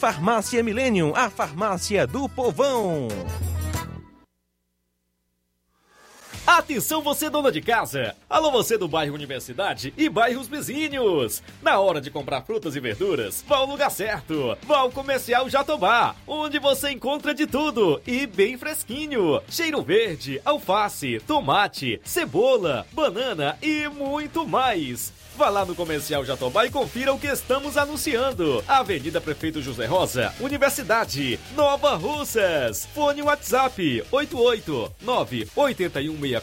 Farmácia Millennium, a farmácia do povão. Atenção você dona de casa! Alô você do bairro Universidade e bairros vizinhos! Na hora de comprar frutas e verduras, vá ao lugar certo! Vá ao Comercial Jatobá, onde você encontra de tudo e bem fresquinho! Cheiro verde, alface, tomate, cebola, banana e muito mais! Vá lá no Comercial Jatobá e confira o que estamos anunciando. Avenida Prefeito José Rosa, Universidade, Nova Russas. Fone WhatsApp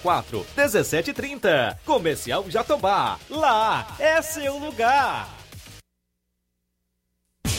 889-8164 1730. Comercial Jatobá. Lá é seu lugar.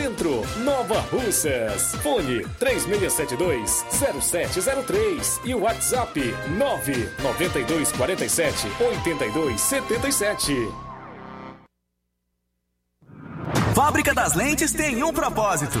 Centro, Nova Russas. Fone 3672-0703 e WhatsApp 99247-8277. Fábrica das Lentes tem um propósito.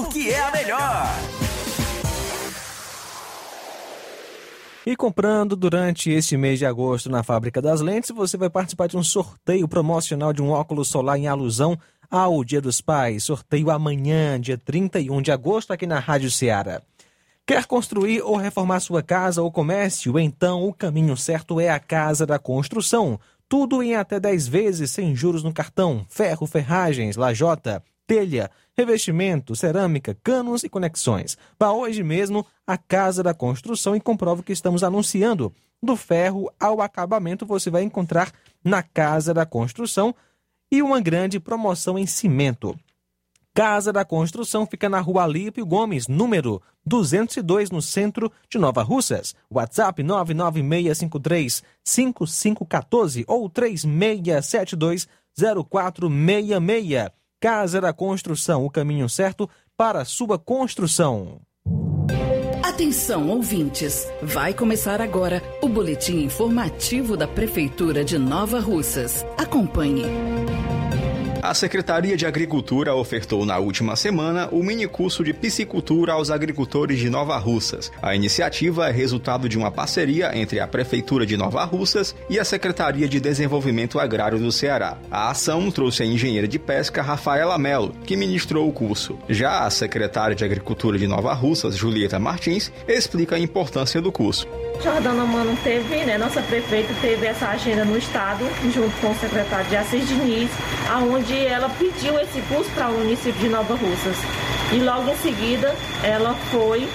porque é a melhor. E comprando durante este mês de agosto na Fábrica das Lentes, você vai participar de um sorteio promocional de um óculos solar em alusão ao Dia dos Pais. Sorteio amanhã, dia 31 de agosto, aqui na Rádio Ceará. Quer construir ou reformar sua casa ou comércio? Então o caminho certo é a Casa da Construção. Tudo em até 10 vezes sem juros no cartão. Ferro, ferragens, lajota, telha, revestimento, cerâmica, canos e conexões. Vá hoje mesmo à Casa da Construção e comprove o que estamos anunciando. Do ferro ao acabamento você vai encontrar na Casa da Construção e uma grande promoção em cimento. Casa da Construção fica na rua Alípio Gomes, número 202, no centro de Nova Russas. WhatsApp 996535514 ou 36720466. Casa da Construção, o caminho certo para a sua construção. Atenção, ouvintes! Vai começar agora o boletim informativo da Prefeitura de Nova Russas. Acompanhe. A Secretaria de Agricultura ofertou na última semana o mini curso de piscicultura aos agricultores de Nova Russas. A iniciativa é resultado de uma parceria entre a Prefeitura de Nova Russas e a Secretaria de Desenvolvimento Agrário do Ceará. A ação trouxe a engenheira de pesca Rafaela Melo, que ministrou o curso. Já a secretária de Agricultura de Nova Russas, Julieta Martins, explica a importância do curso. Jordana Mano teve, né, nossa prefeita teve essa agenda no estado, junto com o secretário de Assis Diniz, aonde ela pediu esse curso para o município de Nova Russas. E logo em seguida ela foi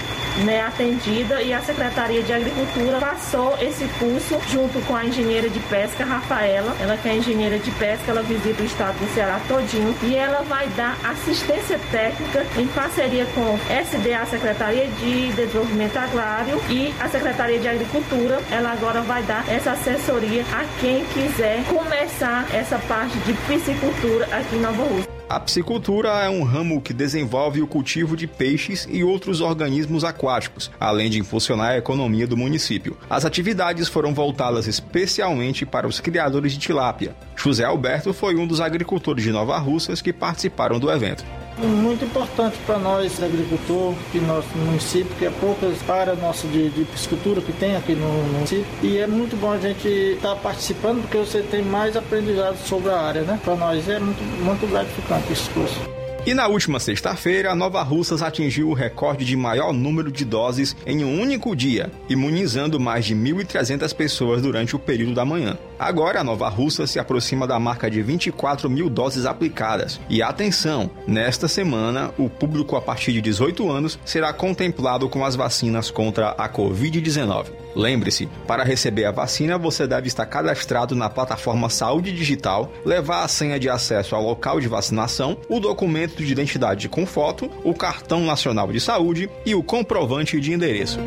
né, atendida e a Secretaria de Agricultura passou esse curso junto com a engenheira de pesca Rafaela. Ela que é engenheira de pesca, ela visita o estado do Ceará todinho e ela vai dar assistência técnica em parceria com SDA, Secretaria de Desenvolvimento Agrário e a Secretaria de Agricultura. Ela agora vai dar essa assessoria a quem quiser começar essa parte de piscicultura aqui em Nova Rússia. A piscicultura é um ramo que desenvolve o cultivo de peixes e outros organismos aquáticos, além de impulsionar a economia do município. As atividades foram voltadas especialmente para os criadores de tilápia. José Alberto foi um dos agricultores de Nova Russas que participaram do evento. Muito importante para nós, agricultor, que nosso município, que é poucas áreas nossa de, de piscicultura que tem aqui no município. E é muito bom a gente estar tá participando, porque você tem mais aprendizado sobre a área, né? Para nós é muito, muito gratificante esse curso. E na última sexta-feira, a Nova Russas atingiu o recorde de maior número de doses em um único dia, imunizando mais de 1.300 pessoas durante o período da manhã. Agora, a Nova Russa se aproxima da marca de 24 mil doses aplicadas. E atenção, nesta semana, o público a partir de 18 anos será contemplado com as vacinas contra a Covid-19. Lembre-se, para receber a vacina você deve estar cadastrado na plataforma Saúde Digital, levar a senha de acesso ao local de vacinação, o documento de identidade com foto, o cartão nacional de saúde e o comprovante de endereço.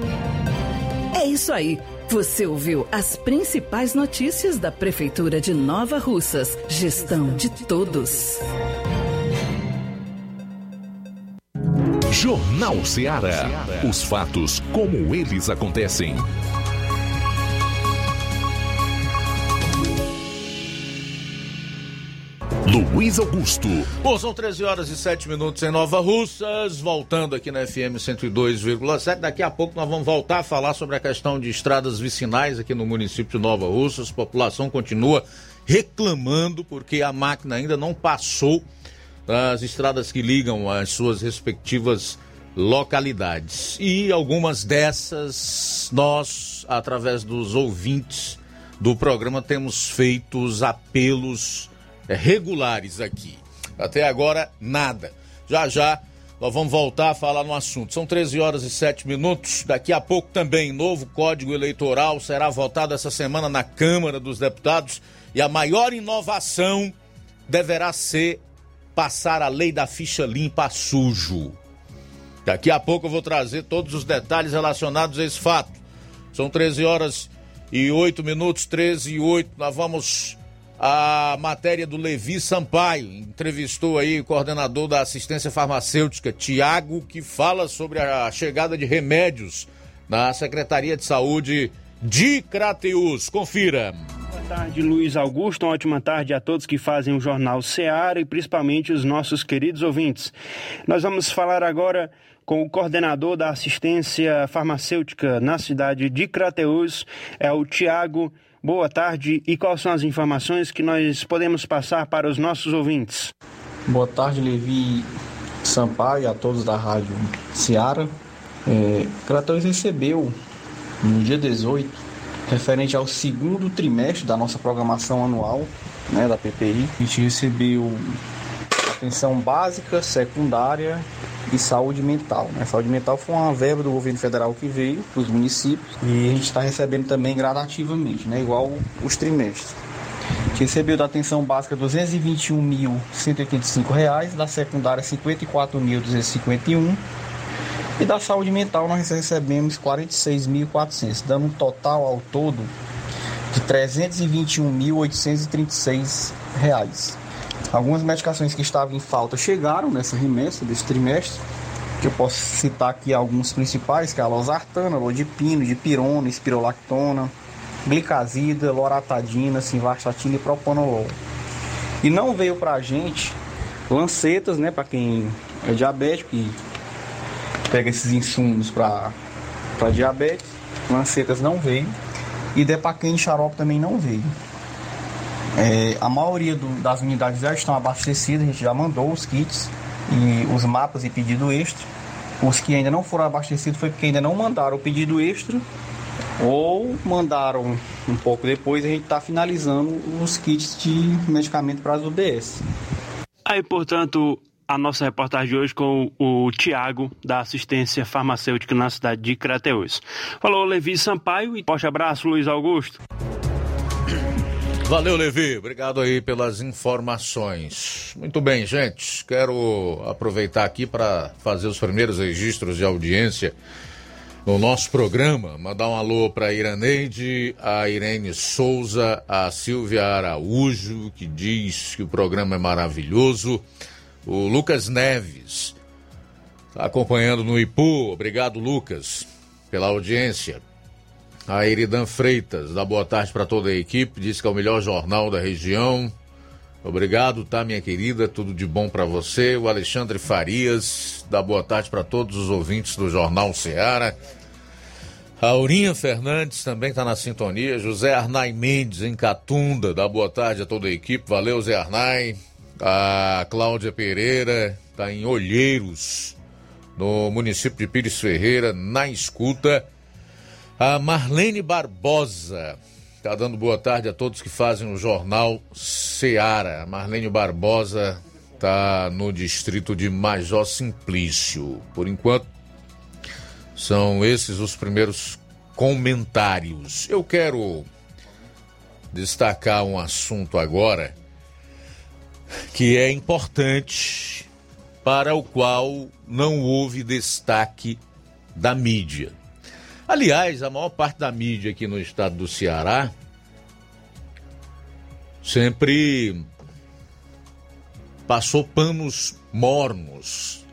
É isso aí. Você ouviu as principais notícias da Prefeitura de Nova Russas. Gestão de todos. Jornal Ceará. Os fatos como eles acontecem. Luiz Augusto. Bom, são 13 horas e 7 minutos em Nova Russas, voltando aqui na FM 102,7. Daqui a pouco nós vamos voltar a falar sobre a questão de estradas vicinais aqui no município de Nova Russas. A população continua reclamando porque a máquina ainda não passou das estradas que ligam as suas respectivas localidades. E algumas dessas nós, através dos ouvintes do programa, temos feito os apelos é, regulares aqui. Até agora, nada. Já já nós vamos voltar a falar no assunto. São 13 horas e 7 minutos. Daqui a pouco também, novo Código Eleitoral será votado essa semana na Câmara dos Deputados. E a maior inovação deverá ser passar a lei da ficha limpa a sujo. Daqui a pouco eu vou trazer todos os detalhes relacionados a esse fato. São 13 horas e 8 minutos, 13 e 8. Nós vamos a matéria do Levi Sampaio. Entrevistou aí o coordenador da assistência farmacêutica, Tiago, que fala sobre a chegada de remédios na Secretaria de Saúde de Crateus. Confira. Boa tarde, Luiz Augusto. Uma ótima tarde a todos que fazem o Jornal Seara e principalmente os nossos queridos ouvintes. Nós vamos falar agora com o coordenador da assistência farmacêutica na cidade de Crateus, é o Tiago Boa tarde e quais são as informações que nós podemos passar para os nossos ouvintes? Boa tarde, Levi Sampaio e a todos da Rádio Seara. É, Crateus recebeu no dia 18, referente ao segundo trimestre da nossa programação anual né, da PPI, a gente recebeu atenção básica, secundária e saúde mental. Né? Saúde mental foi uma verba do governo federal que veio para os municípios e a gente está recebendo também gradativamente, né? igual os trimestres. A gente recebeu da atenção básica R$ 221.185, da secundária R$ 54.251 e da saúde mental nós recebemos R$ 46.400, dando um total ao todo de R$ 321.836. Algumas medicações que estavam em falta chegaram nessa remessa desse trimestre, que eu posso citar aqui alguns principais, que é a losartana, lodipino, dipirona, espirolactona, glicazida, loratadina, simvastatina e propanolol. E não veio pra gente lancetas, né, para quem é diabético e pega esses insumos para diabetes, lancetas não veio. E depaquene xarope também não veio. É, a maioria do, das unidades já estão abastecidas, a gente já mandou os kits e os mapas e pedido extra. Os que ainda não foram abastecidos foi porque ainda não mandaram o pedido extra ou mandaram um pouco depois. A gente está finalizando os kits de medicamento para as UBS. Aí, portanto, a nossa reportagem de hoje com o Tiago, da assistência farmacêutica na cidade de Crateus. Falou Levi Sampaio e forte abraço, Luiz Augusto. Valeu, Levi. Obrigado aí pelas informações. Muito bem, gente. Quero aproveitar aqui para fazer os primeiros registros de audiência no nosso programa. Mandar um alô para a Iraneide, a Irene Souza, a Silvia Araújo, que diz que o programa é maravilhoso. O Lucas Neves, tá acompanhando no Ipu. Obrigado, Lucas, pela audiência. A Iridan Freitas, dá boa tarde para toda a equipe, diz que é o melhor jornal da região. Obrigado, tá, minha querida? Tudo de bom para você. O Alexandre Farias, dá boa tarde para todos os ouvintes do Jornal Ceará. A Aurinha Fernandes também está na sintonia. José Arnai Mendes, em Catunda, dá boa tarde a toda a equipe. Valeu, Zé Arnai. A Cláudia Pereira está em Olheiros, no município de Pires Ferreira, na escuta. A Marlene Barbosa está dando boa tarde a todos que fazem o jornal Seara. A Marlene Barbosa está no distrito de Major Simplício. Por enquanto, são esses os primeiros comentários. Eu quero destacar um assunto agora que é importante para o qual não houve destaque da mídia. Aliás, a maior parte da mídia aqui no estado do Ceará sempre passou panos mornos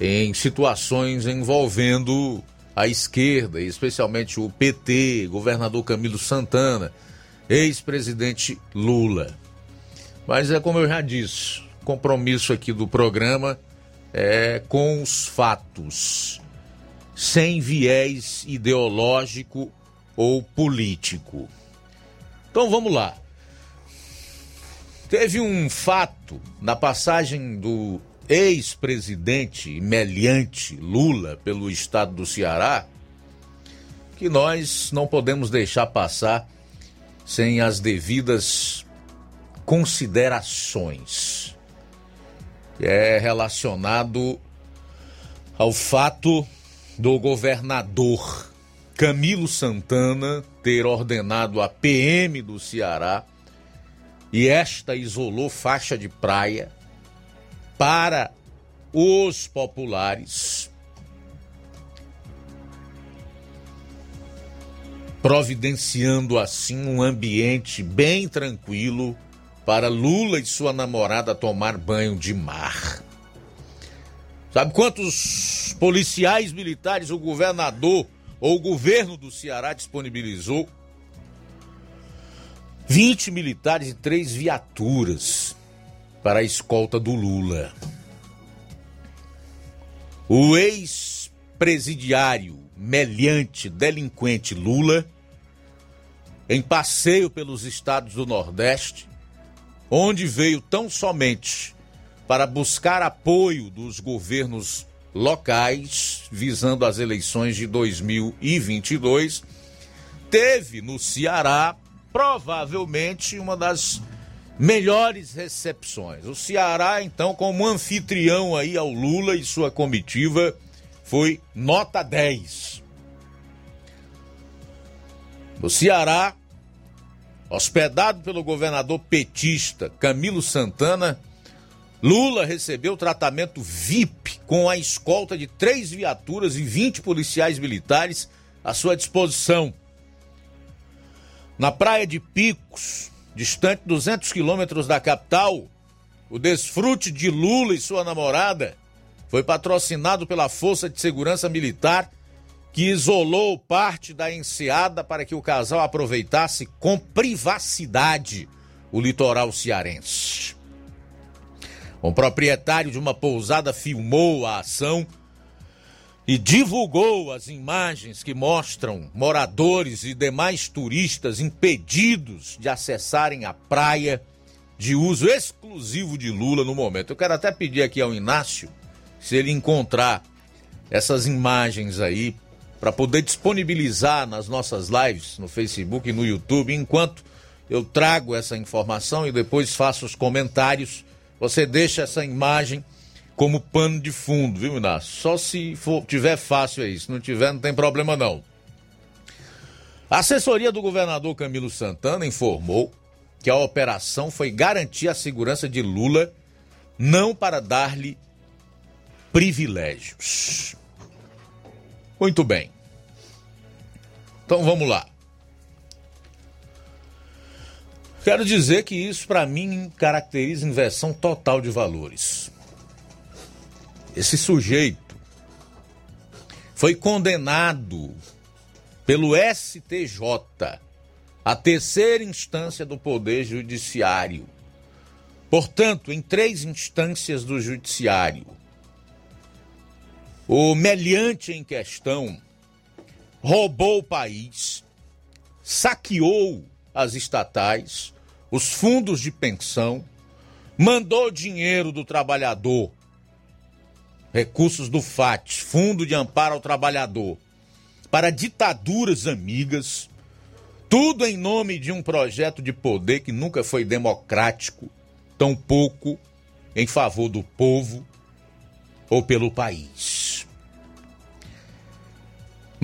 em situações envolvendo a esquerda, especialmente o PT, governador Camilo Santana, ex-presidente Lula. Mas é como eu já disse, compromisso aqui do programa é com os fatos sem viés ideológico ou político. Então vamos lá. Teve um fato na passagem do ex-presidente meliante Lula pelo estado do Ceará que nós não podemos deixar passar sem as devidas considerações. É relacionado ao fato do governador Camilo Santana ter ordenado a PM do Ceará e esta isolou faixa de praia para os populares, providenciando assim um ambiente bem tranquilo para Lula e sua namorada tomar banho de mar. Sabe quantos policiais militares o governador ou o governo do Ceará disponibilizou? 20 militares e três viaturas para a escolta do Lula. O ex-presidiário, meliante, delinquente Lula, em passeio pelos estados do Nordeste, onde veio tão somente para buscar apoio dos governos locais visando as eleições de 2022, teve no Ceará provavelmente uma das melhores recepções. O Ceará, então, como anfitrião aí ao Lula e sua comitiva, foi nota 10. O Ceará, hospedado pelo governador petista Camilo Santana, Lula recebeu tratamento VIP com a escolta de três viaturas e 20 policiais militares à sua disposição. Na praia de Picos, distante 200 quilômetros da capital, o desfrute de Lula e sua namorada foi patrocinado pela Força de Segurança Militar, que isolou parte da enseada para que o casal aproveitasse com privacidade o litoral cearense. Um proprietário de uma pousada filmou a ação e divulgou as imagens que mostram moradores e demais turistas impedidos de acessarem a praia de uso exclusivo de Lula no momento. Eu quero até pedir aqui ao Inácio se ele encontrar essas imagens aí para poder disponibilizar nas nossas lives no Facebook e no YouTube, enquanto eu trago essa informação e depois faço os comentários. Você deixa essa imagem como pano de fundo, viu, Inácio? Só se for, tiver fácil aí, se não tiver, não tem problema não. A assessoria do governador Camilo Santana informou que a operação foi garantir a segurança de Lula, não para dar-lhe privilégios. Muito bem. Então vamos lá. Quero dizer que isso para mim caracteriza inversão total de valores. Esse sujeito foi condenado pelo STJ, a terceira instância do Poder Judiciário, Portanto, em três instâncias do judiciário, o meliante em questão roubou o país, saqueou as estatais, os fundos de pensão, mandou dinheiro do trabalhador, recursos do FAT, Fundo de Amparo ao Trabalhador, para ditaduras amigas, tudo em nome de um projeto de poder que nunca foi democrático, tampouco em favor do povo ou pelo país.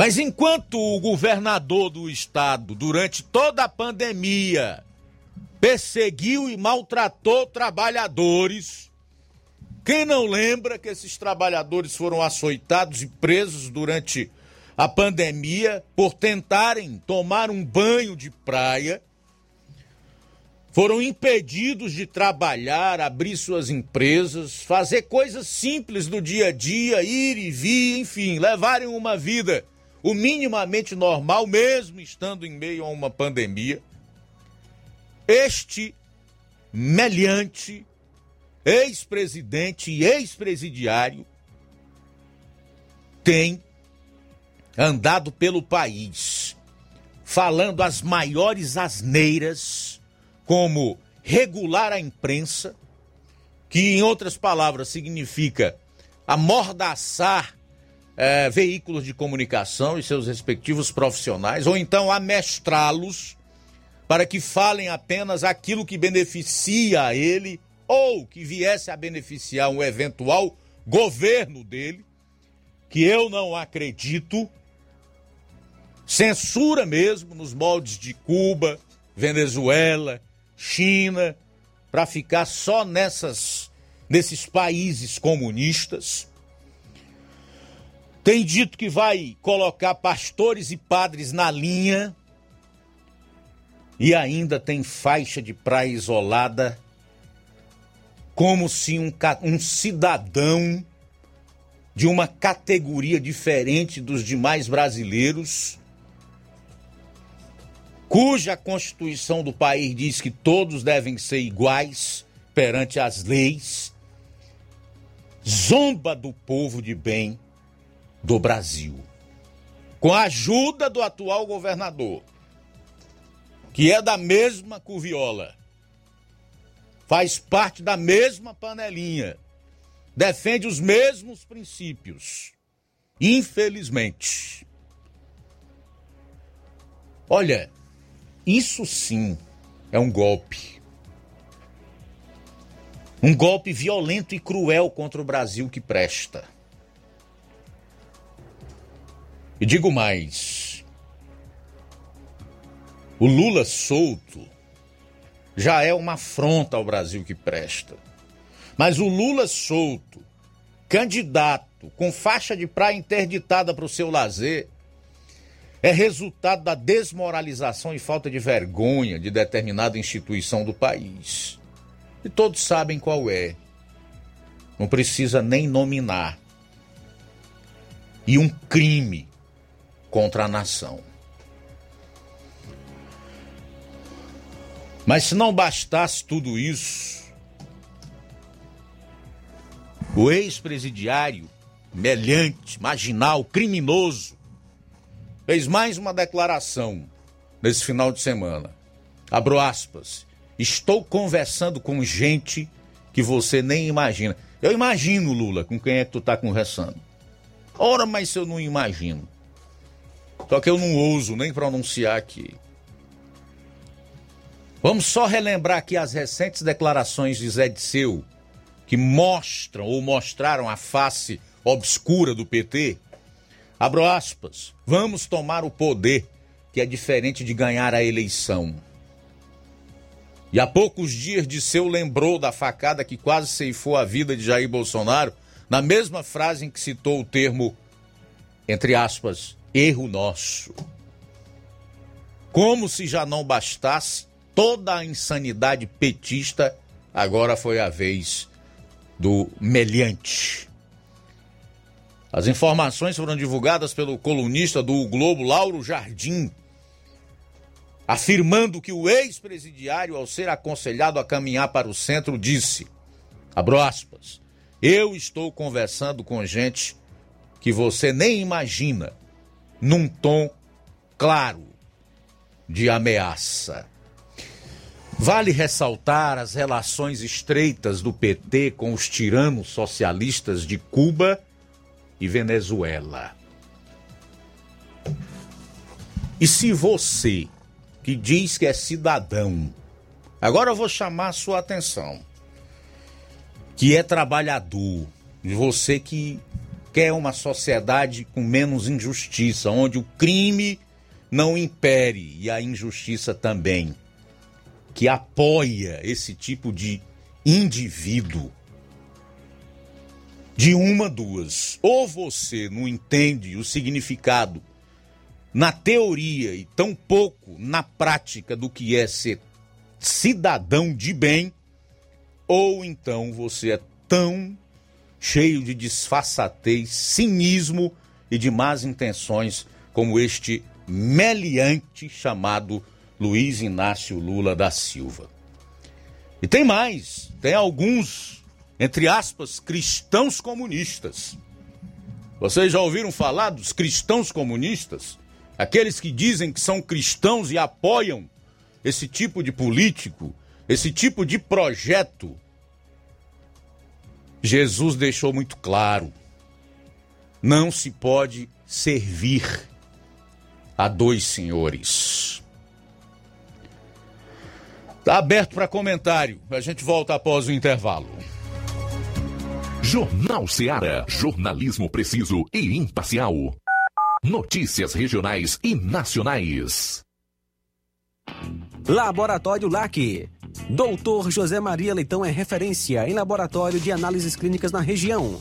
Mas enquanto o governador do estado, durante toda a pandemia, perseguiu e maltratou trabalhadores, quem não lembra que esses trabalhadores foram açoitados e presos durante a pandemia por tentarem tomar um banho de praia? Foram impedidos de trabalhar, abrir suas empresas, fazer coisas simples do dia a dia, ir e vir, enfim, levarem uma vida o minimamente normal, mesmo estando em meio a uma pandemia. Este meliante, ex-presidente e ex-presidiário, tem andado pelo país falando as maiores asneiras, como regular a imprensa, que em outras palavras significa amordaçar é, veículos de comunicação e seus respectivos profissionais, ou então amestrá-los para que falem apenas aquilo que beneficia a ele ou que viesse a beneficiar um eventual governo dele, que eu não acredito. Censura mesmo nos moldes de Cuba, Venezuela, China, para ficar só nessas nesses países comunistas tem dito que vai colocar pastores e padres na linha e ainda tem faixa de praia isolada, como se um, um cidadão de uma categoria diferente dos demais brasileiros, cuja Constituição do país diz que todos devem ser iguais perante as leis, zomba do povo de bem do Brasil. Com a ajuda do atual governador, que é da mesma cuviola, faz parte da mesma panelinha, defende os mesmos princípios. Infelizmente. Olha, isso sim é um golpe. Um golpe violento e cruel contra o Brasil que presta. E digo mais: o Lula solto já é uma afronta ao Brasil que presta. Mas o Lula solto, candidato, com faixa de praia interditada para o seu lazer, é resultado da desmoralização e falta de vergonha de determinada instituição do país. E todos sabem qual é. Não precisa nem nominar. E um crime contra a nação. Mas se não bastasse tudo isso, o ex-presidiário, melhante, marginal, criminoso, fez mais uma declaração nesse final de semana. Abro aspas. Estou conversando com gente que você nem imagina. Eu imagino, Lula, com quem é que tu tá conversando. Ora, mas eu não imagino. Só que eu não ouso nem pronunciar aqui. Vamos só relembrar aqui as recentes declarações de Zé Disseu, que mostram ou mostraram a face obscura do PT. Abro aspas. Vamos tomar o poder, que é diferente de ganhar a eleição. E há poucos dias Disseu lembrou da facada que quase ceifou a vida de Jair Bolsonaro, na mesma frase em que citou o termo, entre aspas, erro nosso. Como se já não bastasse toda a insanidade petista, agora foi a vez do meliante. As informações foram divulgadas pelo colunista do Globo, Lauro Jardim. afirmando que o ex-presidiário, ao ser aconselhado a caminhar para o centro, disse: abro aspas, eu estou conversando com gente que você nem imagina, num tom claro de ameaça. Vale ressaltar as relações estreitas do PT com os tiranos socialistas de Cuba e Venezuela. E se você, que diz que é cidadão, agora eu vou chamar a sua atenção, que é trabalhador, você que quer uma sociedade com menos injustiça, onde o crime não impere e a injustiça também, que apoia esse tipo de indivíduo. De uma, duas. Ou você não entende o significado na teoria e tão pouco na prática do que é ser cidadão de bem, ou então você é tão cheio de disfarçatez, cinismo e de más intenções como este meliante chamado Luiz Inácio Lula da Silva. E tem mais, tem alguns, entre aspas, cristãos comunistas. Vocês já ouviram falar dos cristãos comunistas? Aqueles que dizem que são cristãos e apoiam esse tipo de político, esse tipo de projeto. Jesus deixou muito claro: não se pode servir a dois senhores. Está aberto para comentário. A gente volta após o intervalo. Jornal Seara. Jornalismo preciso e imparcial. Notícias regionais e nacionais. Laboratório LAC. Doutor José Maria Leitão é referência em laboratório de análises clínicas na região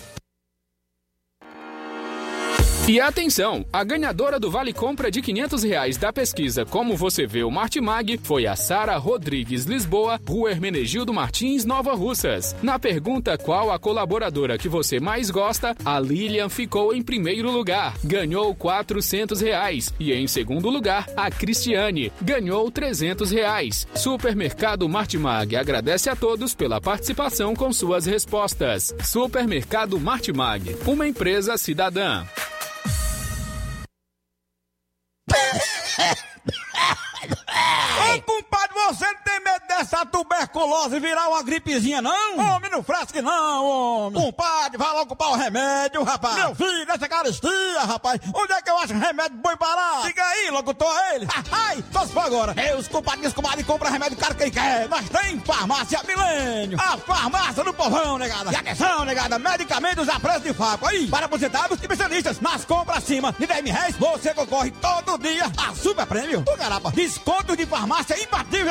E atenção, a ganhadora do Vale Compra de 500 reais da pesquisa Como Você Vê o Martimag foi a Sara Rodrigues Lisboa, Rua Hermenegildo Martins, Nova Russas. Na pergunta qual a colaboradora que você mais gosta, a Lilian ficou em primeiro lugar, ganhou 400 reais. E em segundo lugar, a Cristiane, ganhou 300 reais. Supermercado Martimag agradece a todos pela participação com suas respostas. Supermercado Martimag, uma empresa cidadã. Ô, compadre, você não tem medo dessa tuberculose virar uma gripezinha, não? Homem, não frasque não, homem. Compadre, vai logo comprar o remédio, rapaz. Meu filho, essa caristia, rapaz. Onde é que eu acho remédio bom parar? Diga aí, locutor, ele. Ai, só se for agora. Meus compadres, comadre, compra remédio caro quem quer. Nós tem farmácia milênio. A farmácia do povão, negada. E atenção, negada, medicamentos a preço de faco. Aí, para aposentados e especialistas. Nas compras acima de 10 mil reais, você concorre todo dia a super prêmio. O garapa, desconto de farmácia imbatível,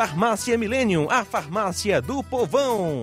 Farmácia Millennium, a farmácia do povão.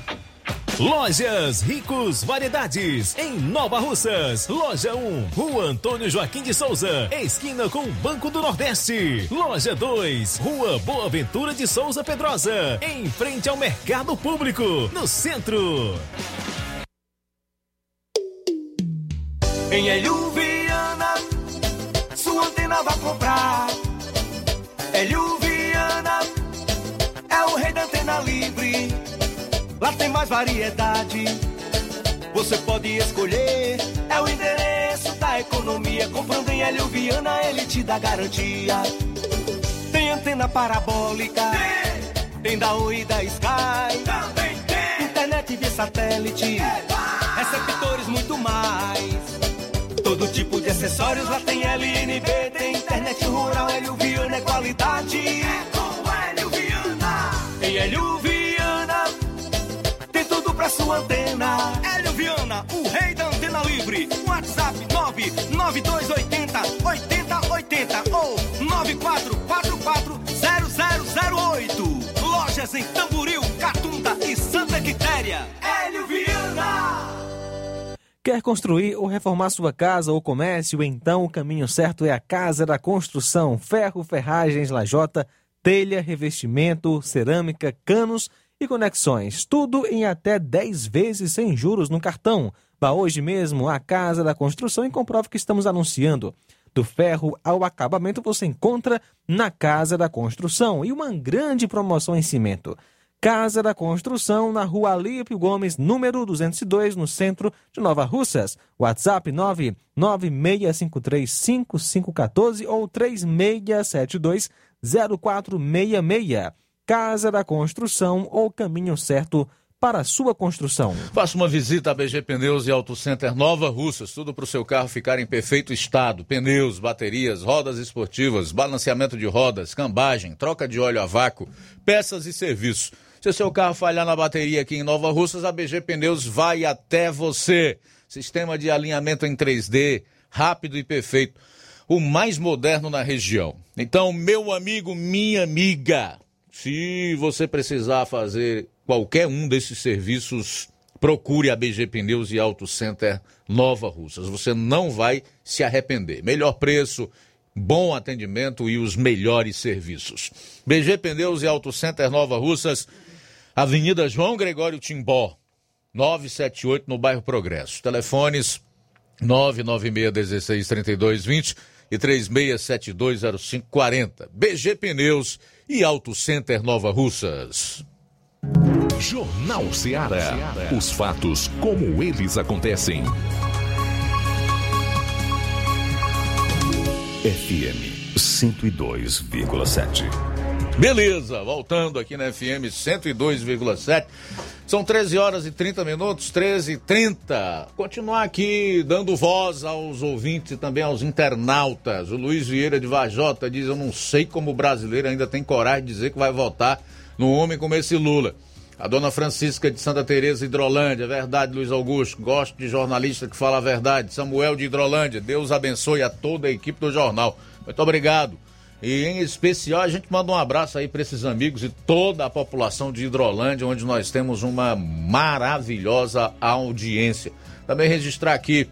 Lojas Ricos Variedades, em Nova Russas. Loja 1, Rua Antônio Joaquim de Souza, esquina com o Banco do Nordeste. Loja 2, Rua Boa Ventura de Souza Pedrosa, em frente ao Mercado Público, no centro. Em Elhuviana, sua antena vai comprar. Elhuviana é o rei da antena livre. Lá tem mais variedade. Você pode escolher. É o endereço da economia. Comprando em Elhuviana, ele te dá garantia. Tem antena parabólica. Tem, tem da Oi e da Sky. Também tem. Internet via satélite. Receptores muito mais. Todo tipo de acessórios lá tem LNB, tem internet rural, Hélio Viana é qualidade. É com Hélio Viana. Em Hélio Viana tem sua antena. Hélio Viana, o rei da antena livre. WhatsApp 99280 8080 ou 94440008. Lojas em Tamboril, Catunda e Santa Quitéria. Hélio Viana. Quer construir ou reformar sua casa ou comércio? Então o caminho certo é a Casa da Construção. Ferro, ferragens, lajota, telha, revestimento, cerâmica, canos e conexões. Tudo em até 10 vezes sem juros no cartão. Vá hoje mesmo à Casa da Construção e comprove que estamos anunciando. Do ferro ao acabamento você encontra na Casa da Construção e uma grande promoção em cimento. Casa da Construção, na rua Alípio Gomes, número 202, no centro de Nova Russas. WhatsApp 996535514 ou 36720466. Casa da Construção, o caminho certo para a sua construção. Faça uma visita a BG Pneus e Auto Center Nova Russas, tudo para o seu carro ficar em perfeito estado. Pneus, baterias, rodas esportivas, balanceamento de rodas, cambagem, troca de óleo a vácuo, peças e serviços. Se o seu carro falhar na bateria aqui em Nova Russas, a BG Pneus vai até você. Sistema de alinhamento em 3D, rápido e perfeito. O mais moderno na região. Então, meu amigo, minha amiga, se você precisar fazer qualquer um desses serviços, procure a BG Pneus e Auto Center Nova Russas. Você não vai se arrepender. Melhor preço, bom atendimento e os melhores serviços. BG Pneus e Auto Center Nova Russas, Avenida João Gregório Timbó, 978, no bairro Progresso. Telefones 996-163220 e 36720540. BG Pneus e Auto Center Nova Russas. Jornal Ceará. Os fatos como eles acontecem. FM 102,7. Beleza, voltando aqui na FM 102,7. São 13 horas e 30 minutos, 13 e 30. Continuar aqui dando voz aos ouvintes e também aos internautas. O Luiz Vieira de Vajota diz: Eu não sei como o brasileiro ainda tem coragem de dizer que vai votar num homem como esse Lula. A dona Francisca de Santa Teresa Hidrolândia, verdade, Luiz Augusto. Gosto de jornalista que fala a verdade. Samuel de Hidrolândia, Deus abençoe a toda a equipe do jornal. Muito obrigado. E em especial a gente manda um abraço aí para esses amigos e toda a população de Hidrolândia, onde nós temos uma maravilhosa audiência. Também registrar aqui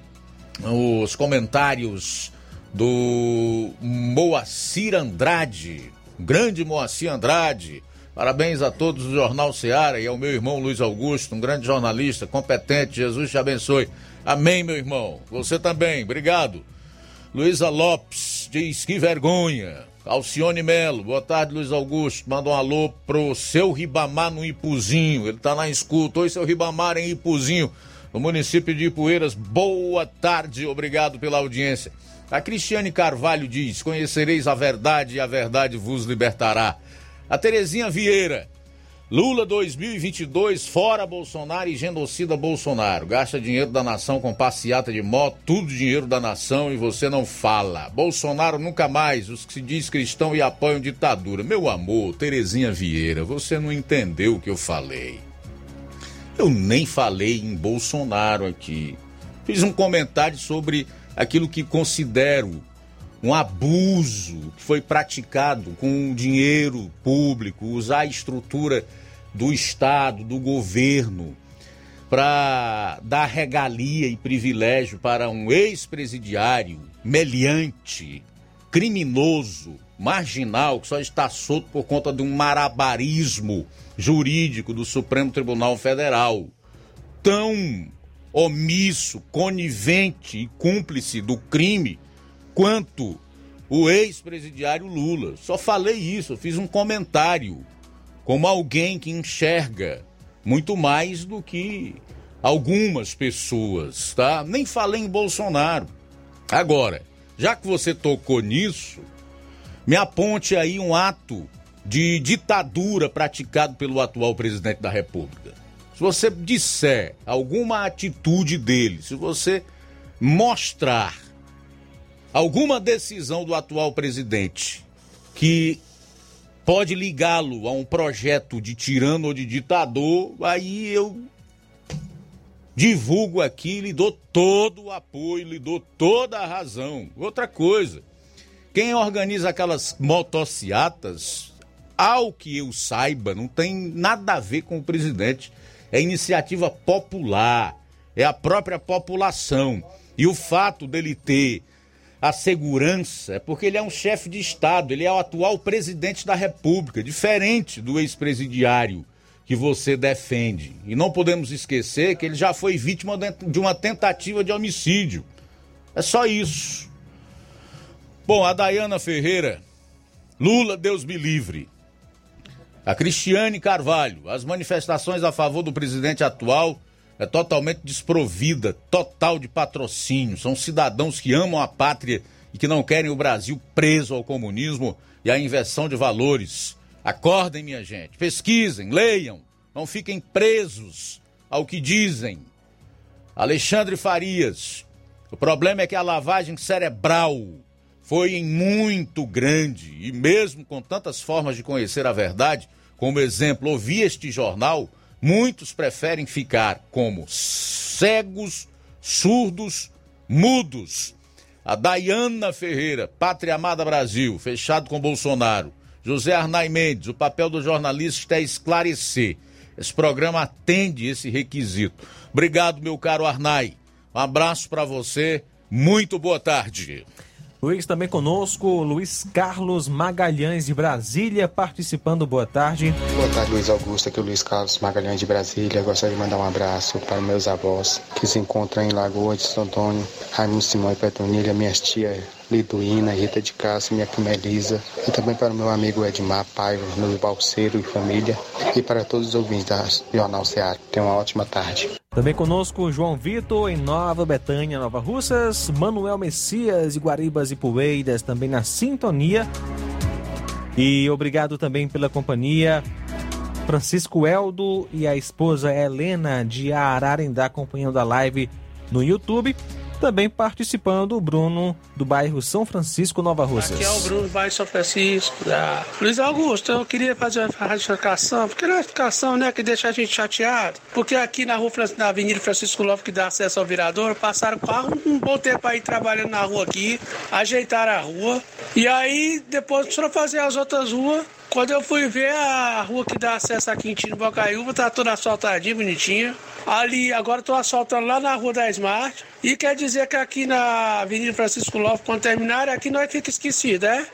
os comentários do Moacir Andrade, grande Moacir Andrade. Parabéns a todos do Jornal Seara e ao meu irmão Luiz Augusto, um grande jornalista, competente. Jesus te abençoe. Amém, meu irmão. Você também. Obrigado. Luísa Lopes diz que vergonha. Alcione Melo, boa tarde, Luiz Augusto. Manda um alô pro seu Ribamar no Ipuzinho. Ele tá na escuta. Oi, seu Ribamar em Ipuzinho, no município de Ipueiras. Boa tarde, obrigado pela audiência. A Cristiane Carvalho diz: Conhecereis a verdade e a verdade vos libertará. A Terezinha Vieira. Lula 2022, fora Bolsonaro e genocida Bolsonaro. Gasta dinheiro da nação com passeata de moto, tudo dinheiro da nação e você não fala. Bolsonaro nunca mais, os que se diz cristão e apoiam ditadura. Meu amor, Terezinha Vieira, você não entendeu o que eu falei. Eu nem falei em Bolsonaro aqui. Fiz um comentário sobre aquilo que considero um abuso que foi praticado com dinheiro público, usar a estrutura do Estado, do governo, para dar regalia e privilégio para um ex-presidiário meliante, criminoso, marginal, que só está solto por conta de um marabarismo jurídico do Supremo Tribunal Federal. Tão omisso, conivente e cúmplice do crime quanto o ex-presidiário Lula. Só falei isso, eu fiz um comentário como alguém que enxerga muito mais do que algumas pessoas, tá? Nem falei em Bolsonaro. Agora, já que você tocou nisso, me aponte aí um ato de ditadura praticado pelo atual presidente da República. Se você disser alguma atitude dele, se você mostrar alguma decisão do atual presidente que pode ligá-lo a um projeto de tirano ou de ditador, aí eu divulgo aqui, lhe dou todo o apoio, lhe dou toda a razão. Outra coisa, quem organiza aquelas motociatas, ao que eu saiba, não tem nada a ver com o presidente. É iniciativa popular, é a própria população. E o fato dele ter a segurança é porque ele é um chefe de Estado, ele é o atual presidente da República, diferente do ex-presidiário que você defende. E não podemos esquecer que ele já foi vítima de uma tentativa de homicídio. É só isso. Bom, a Dayana Ferreira, Lula, Deus me livre. A Cristiane Carvalho, as manifestações a favor do presidente atual é totalmente desprovida, total de patrocínio. São cidadãos que amam a pátria e que não querem o Brasil preso ao comunismo e à inversão de valores. Acordem, minha gente, pesquisem, leiam, não fiquem presos ao que dizem. Alexandre Farias, o problema é que a lavagem cerebral foi muito grande e mesmo com tantas formas de conhecer a verdade, como exemplo, ouvir este jornal, muitos preferem ficar como cegos, surdos, mudos. A Dayana Ferreira, Pátria Amada Brasil, fechado com Bolsonaro. José Arnai Mendes, o papel do jornalista é esclarecer. Esse programa atende esse requisito. Obrigado, meu caro Arnai. Um abraço para você. Muito boa tarde. Luiz também conosco, Luiz Carlos Magalhães de Brasília, participando. Boa tarde. Boa tarde, Luiz Augusto. Aqui é o Luiz Carlos Magalhães de Brasília. Gostaria de mandar um abraço para meus avós que se encontram em Lagoa de São Antônio, Raimundo Simão e Petronilha, minhas tias Liduína, Rita de Cássia, minha prima Elisa, e também para o meu amigo Edmar Paiva, meu balseiro e família, e para todos os ouvintes da Jornal Seara. Tenham uma ótima tarde. Também conosco João Vitor, em Nova Betânia, Nova Russas, Manuel Messias, Guaribas e Poeiras, também na sintonia. E obrigado também pela companhia. Francisco Eldo e a esposa Helena de Ararendá acompanhando a live no YouTube. Também participando o Bruno do bairro São Francisco, Nova Russas. Aqui é o Bruno, bairro São Francisco, da Luiz Augusto. Eu queria fazer uma ratificação, porque é ratificação, né, que deixa a gente chateado. Porque aqui na rua, na Avenida Francisco Lopes, que dá acesso ao virador, passaram carro um bom tempo aí trabalhando na rua aqui, ajeitaram a rua. E aí, depois foram fazer as outras ruas. Quando eu fui ver a rua que dá acesso a Quintino Bocaiúva, tá toda asfaltadinha, bonitinha. Ali, agora tô asfaltando lá na rua da Smart. E quer dizer que aqui na Avenida Francisco Lopes, quando terminar, aqui nós fica esquecido, é?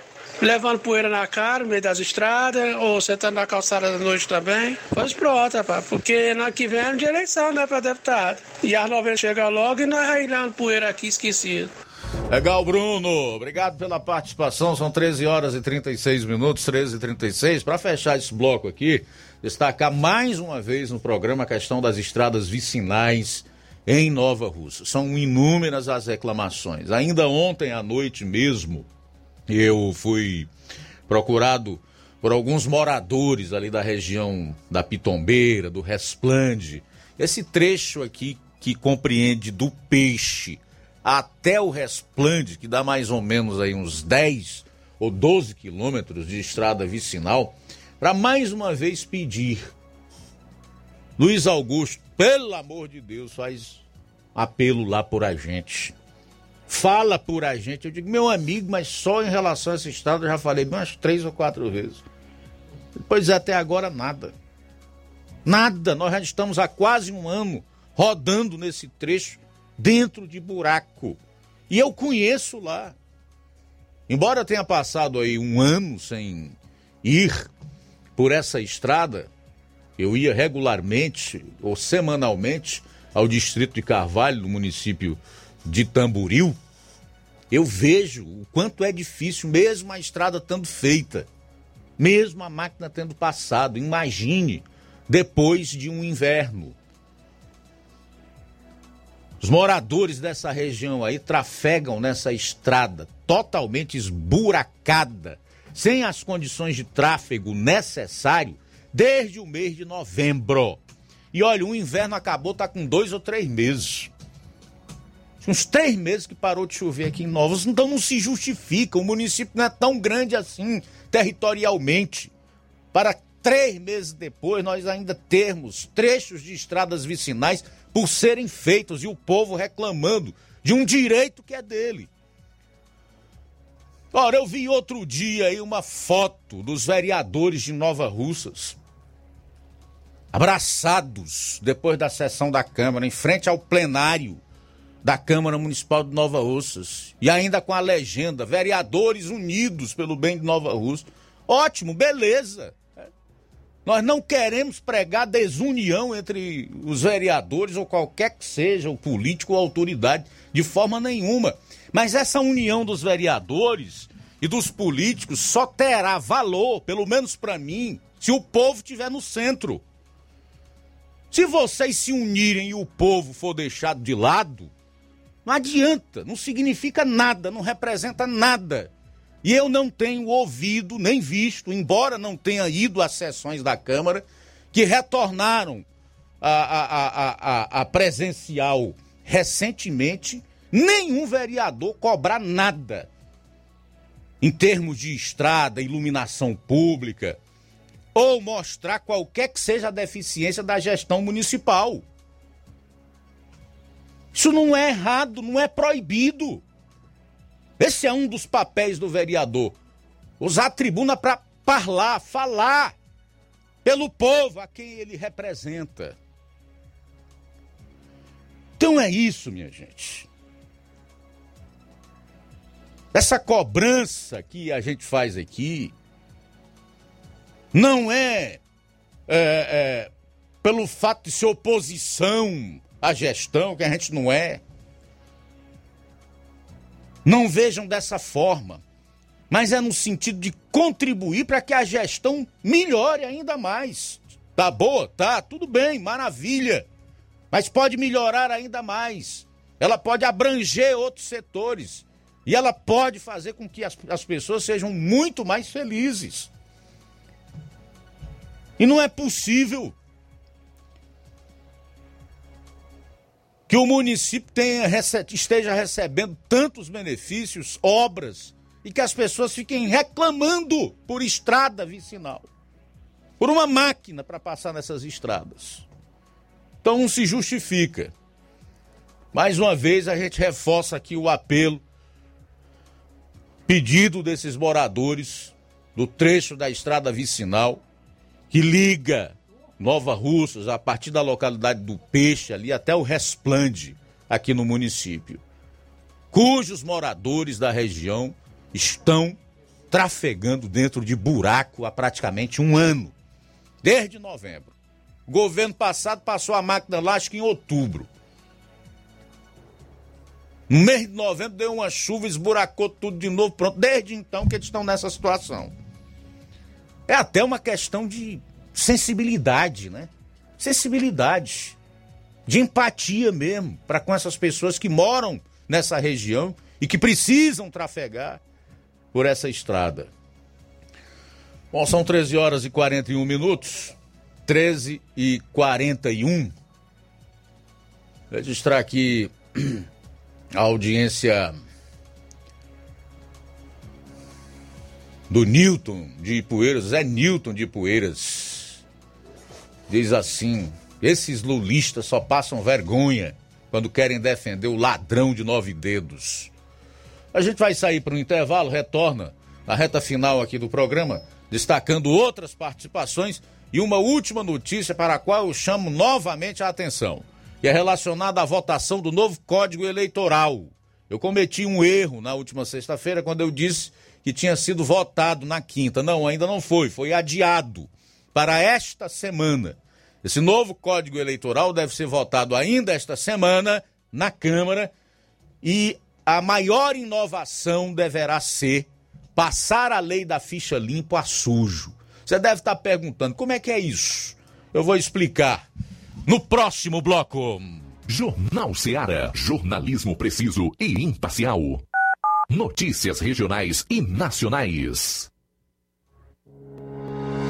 Levando poeira na cara, no meio das estradas, ou sentando na calçada da noite também. Pois pronto, rapaz, porque ano que vem é de eleição, né, para deputado. E as novelas chegam logo e nós railando poeira aqui esquecido. Legal, Bruno. Obrigado pela participação. São 13 horas e 36 minutos, 13 e 36. Para fechar esse bloco aqui, destacar mais uma vez no programa a questão das estradas vicinais em Nova Rússia. São inúmeras as reclamações. Ainda ontem à noite mesmo, eu fui procurado por alguns moradores ali da região da Pitombeira, do Resplande. Esse trecho aqui que compreende do Peixe até o Resplande, que dá mais ou menos aí uns 10 ou 12 quilômetros de estrada vicinal, para mais uma vez pedir. Luiz Augusto, pelo amor de Deus, faz apelo lá por a gente. Fala por a gente. Eu digo, meu amigo, mas só em relação a esse estado eu já falei umas três ou quatro vezes. Pois até agora nada. Nada. Nós já estamos há quase um ano rodando nesse trecho dentro de buraco. E eu conheço lá. Embora tenha passado aí um ano sem ir por essa estrada, eu ia regularmente ou semanalmente ao distrito de Carvalho, no município de Tamboril. Eu vejo o quanto é difícil, mesmo a estrada estando feita, mesmo a máquina tendo passado. Imagine depois de um inverno. Os moradores dessa região aí trafegam nessa estrada totalmente esburacada, sem as condições de tráfego necessário, desde o mês de novembro. E olha, o inverno acabou, tá com dois ou três meses. Uns três meses que parou de chover aqui em Novos, então não se justifica. O município não é tão grande assim, territorialmente. Para três meses depois, nós ainda termos trechos de estradas vicinais por serem feitos e o povo reclamando de um direito que é dele. Ora, eu vi outro dia aí uma foto dos vereadores de Nova Russas abraçados depois da sessão da Câmara, em frente ao plenário da Câmara Municipal de Nova Russas. E ainda com a legenda: vereadores unidos pelo bem de Nova Russa. Ótimo, beleza. Nós não queremos pregar desunião entre os vereadores ou qualquer que seja o político ou autoridade, de forma nenhuma. Mas essa união dos vereadores e dos políticos só terá valor, pelo menos para mim, se o povo estiver no centro. Se vocês se unirem e o povo for deixado de lado, não adianta, não significa nada, não representa nada. E eu não tenho ouvido nem visto, embora não tenha ido às sessões da Câmara, que retornaram a, a, a, a, presencial recentemente, nenhum vereador cobrar nada em termos de estrada, iluminação pública, ou mostrar qualquer que seja a deficiência da gestão municipal. Isso não é errado, não é proibido. Esse é um dos papéis do vereador. Usar a tribuna para falar, falar pelo povo a quem ele representa. Então é isso, minha gente. Essa cobrança que a gente faz aqui não é, é, é pelo fato de ser oposição à gestão, que a gente não é. Não vejam dessa forma, mas é no sentido de contribuir para que a gestão melhore ainda mais. Tá boa? Tá, tudo bem, maravilha. Mas pode melhorar ainda mais. Ela pode abranger outros setores. E ela pode fazer com que as, as pessoas sejam muito mais felizes. E não é possível que o município tenha, esteja recebendo tantos benefícios, obras, e que as pessoas fiquem reclamando por estrada vicinal, por uma máquina para passar nessas estradas. Então não se justifica. Mais uma vez a gente reforça aqui o apelo, pedido desses moradores do trecho da estrada vicinal que liga Nova Russas a partir da localidade do Peixe ali até o Resplande aqui no município, cujos moradores da região estão trafegando dentro de buraco há praticamente um ano, desde novembro. O governo passado passou a máquina que em outubro. No mês de novembro deu uma chuva, esburacou tudo de novo, pronto. Desde então que eles estão nessa situação. É até uma questão de sensibilidade, né? Sensibilidade, de empatia mesmo, para com essas pessoas que moram nessa região e que precisam trafegar por essa estrada. Bom, são 13 horas e 41 minutos. 13 e 41. Registrar aqui a audiência do Newton de Ipueiras, Zé Newton de Ipueiras. Diz assim: esses lulistas só passam vergonha quando querem defender o ladrão de nove dedos. A gente vai sair para um intervalo, retorna na reta final aqui do programa, destacando outras participações e uma última notícia para a qual eu chamo novamente a atenção, que é relacionada à votação do novo Código Eleitoral. Eu cometi um erro na última sexta-feira quando eu disse que tinha sido votado na quinta. Não, ainda não foi, foi adiado para esta semana. Esse novo Código Eleitoral deve ser votado ainda esta semana na Câmara e a maior inovação deverá ser passar a lei da ficha limpa a sujo. Você deve estar perguntando como é que é isso? Eu vou explicar no próximo bloco. Jornal Seara. Jornalismo preciso e imparcial. Notícias regionais e nacionais.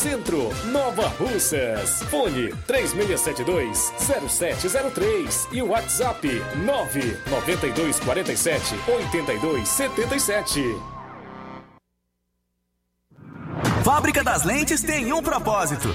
Centro, Nova Russas. Fone 3672-0703 e WhatsApp 99247-8277. Fábrica das Lentes tem um propósito.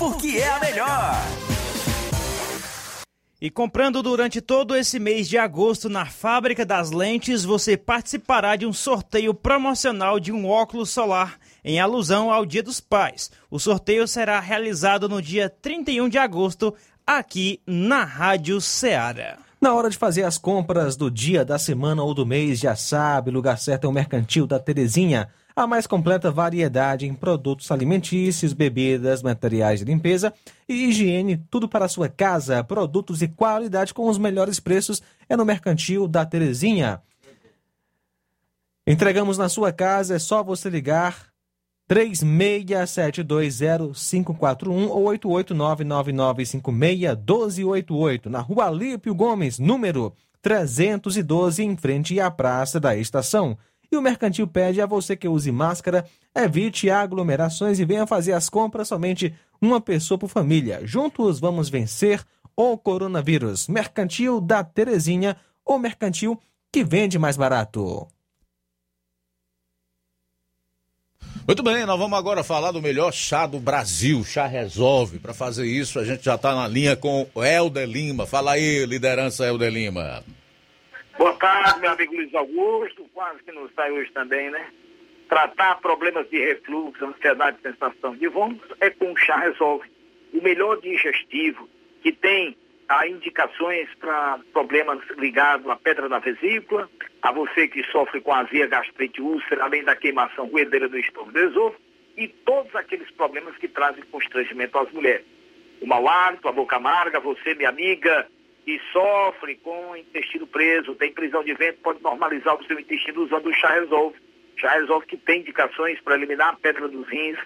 porque é a melhor. E comprando durante todo esse mês de agosto na Fábrica das Lentes, você participará de um sorteio promocional de um óculos solar em alusão ao Dia dos Pais. O sorteio será realizado no dia 31 de agosto aqui na Rádio Ceará. Na hora de fazer as compras do dia, da semana ou do mês, já sabe, o lugar certo é o Mercantil da Terezinha. A mais completa variedade em produtos alimentícios, bebidas, materiais de limpeza e higiene, tudo para a sua casa, produtos e qualidade com os melhores preços é no Mercantil da Terezinha. Entregamos na sua casa, é só você ligar 36720541 ou 88999561288, na Rua Alípio Gomes, número 312, em frente à Praça da Estação. E o Mercantil pede a você que use máscara, evite aglomerações e venha fazer as compras somente uma pessoa por família. Juntos vamos vencer o coronavírus. Mercantil da Terezinha, o mercantil que vende mais barato. Muito bem, nós vamos agora falar do melhor chá do Brasil, Chá Resolve. Para fazer isso, a gente já está na linha com o Helder Lima. Fala aí, liderança Helder Lima. Boa tarde, meu amigo Luiz Augusto, quase que não sai hoje também, né? Tratar problemas de refluxo, ansiedade, sensação de vômitos é com chá resolve. O melhor digestivo que tem há indicações para problemas ligados à pedra na vesícula, a você que sofre com azia, gastrite, úlcera, além da queimação ruedeira do estômago do esôfago, e todos aqueles problemas que trazem constrangimento às mulheres. O mau hálito, a boca amarga, você, minha amiga, que sofre com o intestino preso, tem prisão de vento, pode normalizar o seu intestino usando o chá resolve. Chá resolve que tem indicações para eliminar a pedra dos rins.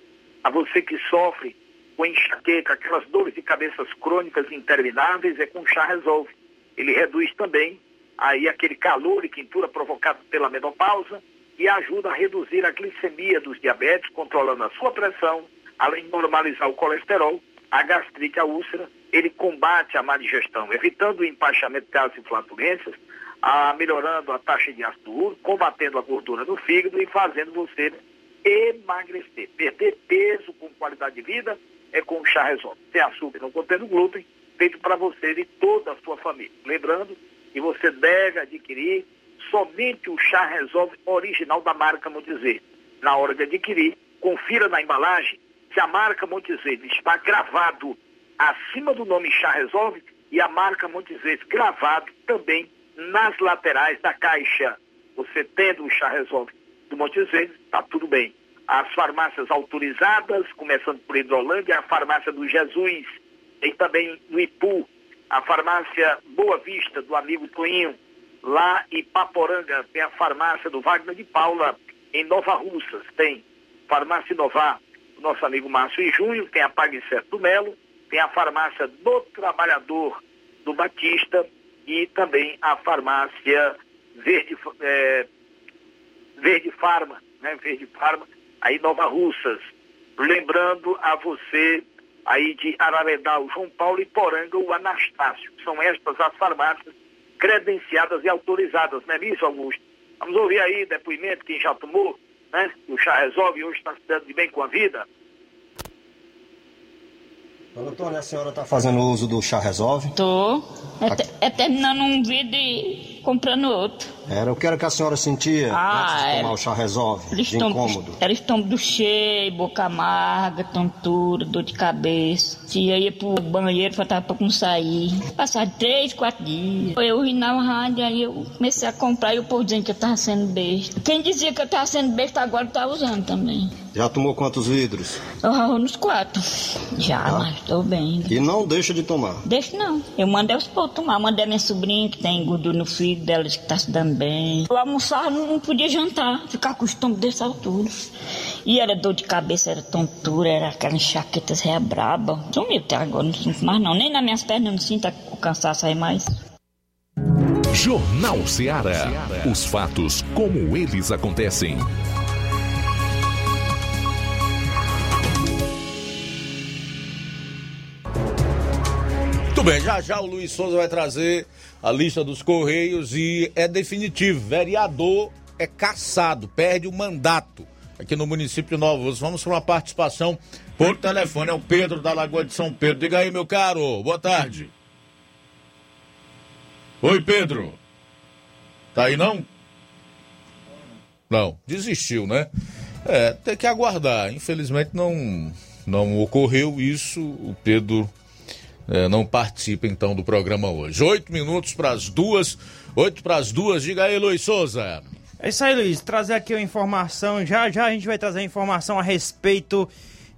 A você que sofre com enxaqueca, aquelas dores de cabeças crônicas intermináveis, é com chá resolve. Ele reduz também aí aquele calor e quintura provocado pela menopausa e ajuda a reduzir a glicemia dos diabetes, controlando a sua pressão, além de normalizar o colesterol, a gastrite, a úlcera. Ele combate a má digestão, evitando o empachamento de gases e flatulências, a, melhorando a taxa de ácido úrico, combatendo a gordura no fígado e fazendo você emagrecer, perder peso com qualidade de vida é com o chá resolve. Sem açúcar, não contendo glúten, feito para você e toda a sua família. Lembrando que você deve adquirir somente o chá resolve original da marca Montezer. Na hora de adquirir, confira na embalagem se a marca Montezer está gravado acima do nome chá resolve e a marca Montezer gravado também nas laterais da caixa. Você tendo o chá resolve do Montezer, está tudo bem. As farmácias autorizadas, começando por Hidrolândia, a farmácia do Jesus, tem também no Ipu, a farmácia Boa Vista, do amigo Toinho, lá em Paporanga, tem a farmácia do Wagner de Paula, em Nova Russas, tem farmácia Inovar, nosso amigo Márcio em Junho, tem a Pague Certo do Melo, tem a farmácia do Trabalhador do Batista e também a farmácia Verde, é, Verde Farma, né? Verde Farma, aí Nova Russas. Lembrando a você aí de Araredal, João Paulo e Poranga, o Anastácio. São estas as farmácias credenciadas e autorizadas, não é isso, Augusto? Vamos ouvir aí depoimento, quem já tomou, né? O chá resolve e hoje está se dando de bem com a vida. Dona Antônia, a senhora está fazendo uso do chá resolve? Tô. É, te- é terminando um vídeo comprando outro. Era, eu quero que a senhora sentia Ah, antes de tomar o chá resolve, Eles de estão, incômodo. era estômago cheio, boca amarga, tontura, dor de cabeça. Se eu ia pro banheiro, faltava pra não sair. Passar três, quatro dias. Eu vi na rádio, aí eu comecei a comprar e o povo dizendo que eu tava sendo besta. Quem dizia que eu tava sendo besta agora tá usando também. Já tomou quantos vidros? Eu ralo nos quatro. Já, Ah. mas tô bem. E não deixa de tomar. Deixa não. Eu mandei os povos tomar. Mandei a minha sobrinha que tem gordura no fígado dela, que tá se dando bem. Eu almoçava, não, não podia jantar. Ficar com o estômago dessa altura. E era dor de cabeça, era tontura, era aquela enxaquetas réia braba. Sumiu até agora, não sinto mais não. Nem nas minhas pernas eu não sinto o cansaço aí mais. Jornal Ceará. Os fatos como eles acontecem. Bem, já já o Luiz Souza vai trazer a lista dos Correios e é definitivo. Vereador é caçado, perde o mandato aqui no município de. Vamos para uma participação por telefone. É o Pedro da Lagoa de São Pedro. Diga aí, meu caro. Boa tarde. Oi, Pedro. Tá aí não? Não, desistiu, né? É, tem que aguardar. Infelizmente não, não ocorreu isso. O Pedro é, não participa então do programa hoje. Oito minutos para as duas. Oito para as duas. Diga aí, Luiz Souza. É isso aí, Luiz. Trazer aqui uma informação. Já já a gente vai trazer informação a respeito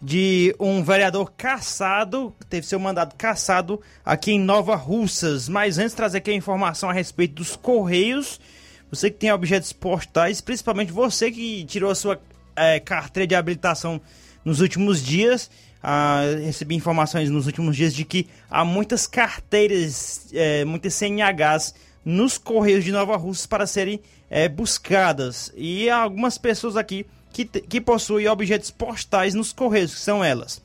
de um vereador caçado, teve seu mandato caçado aqui em Nova Russas. Mas antes, trazer aqui a informação a respeito dos Correios. Você que tem objetos postais, principalmente você que tirou a sua eh, carteira de habilitação nos últimos dias. Recebi informações nos últimos dias de que há muitas carteiras, eh, muitas CNHs nos Correios de Nova Russas para serem eh, buscadas. E há algumas pessoas aqui que, que possuem objetos postais nos Correios, que são elas.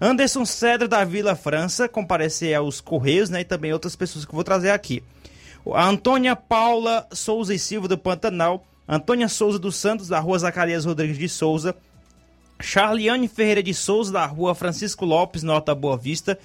Anderson Cedra da Vila França comparecer aos Correios, né? E também outras pessoas que eu vou trazer aqui. Antônia Paula Souza e Silva do Pantanal, Antônia Souza dos Santos da Rua Zacarias Rodrigues de Souza, Charliane Ferreira de Souza da Rua Francisco Lopes, Nota Boa Vista,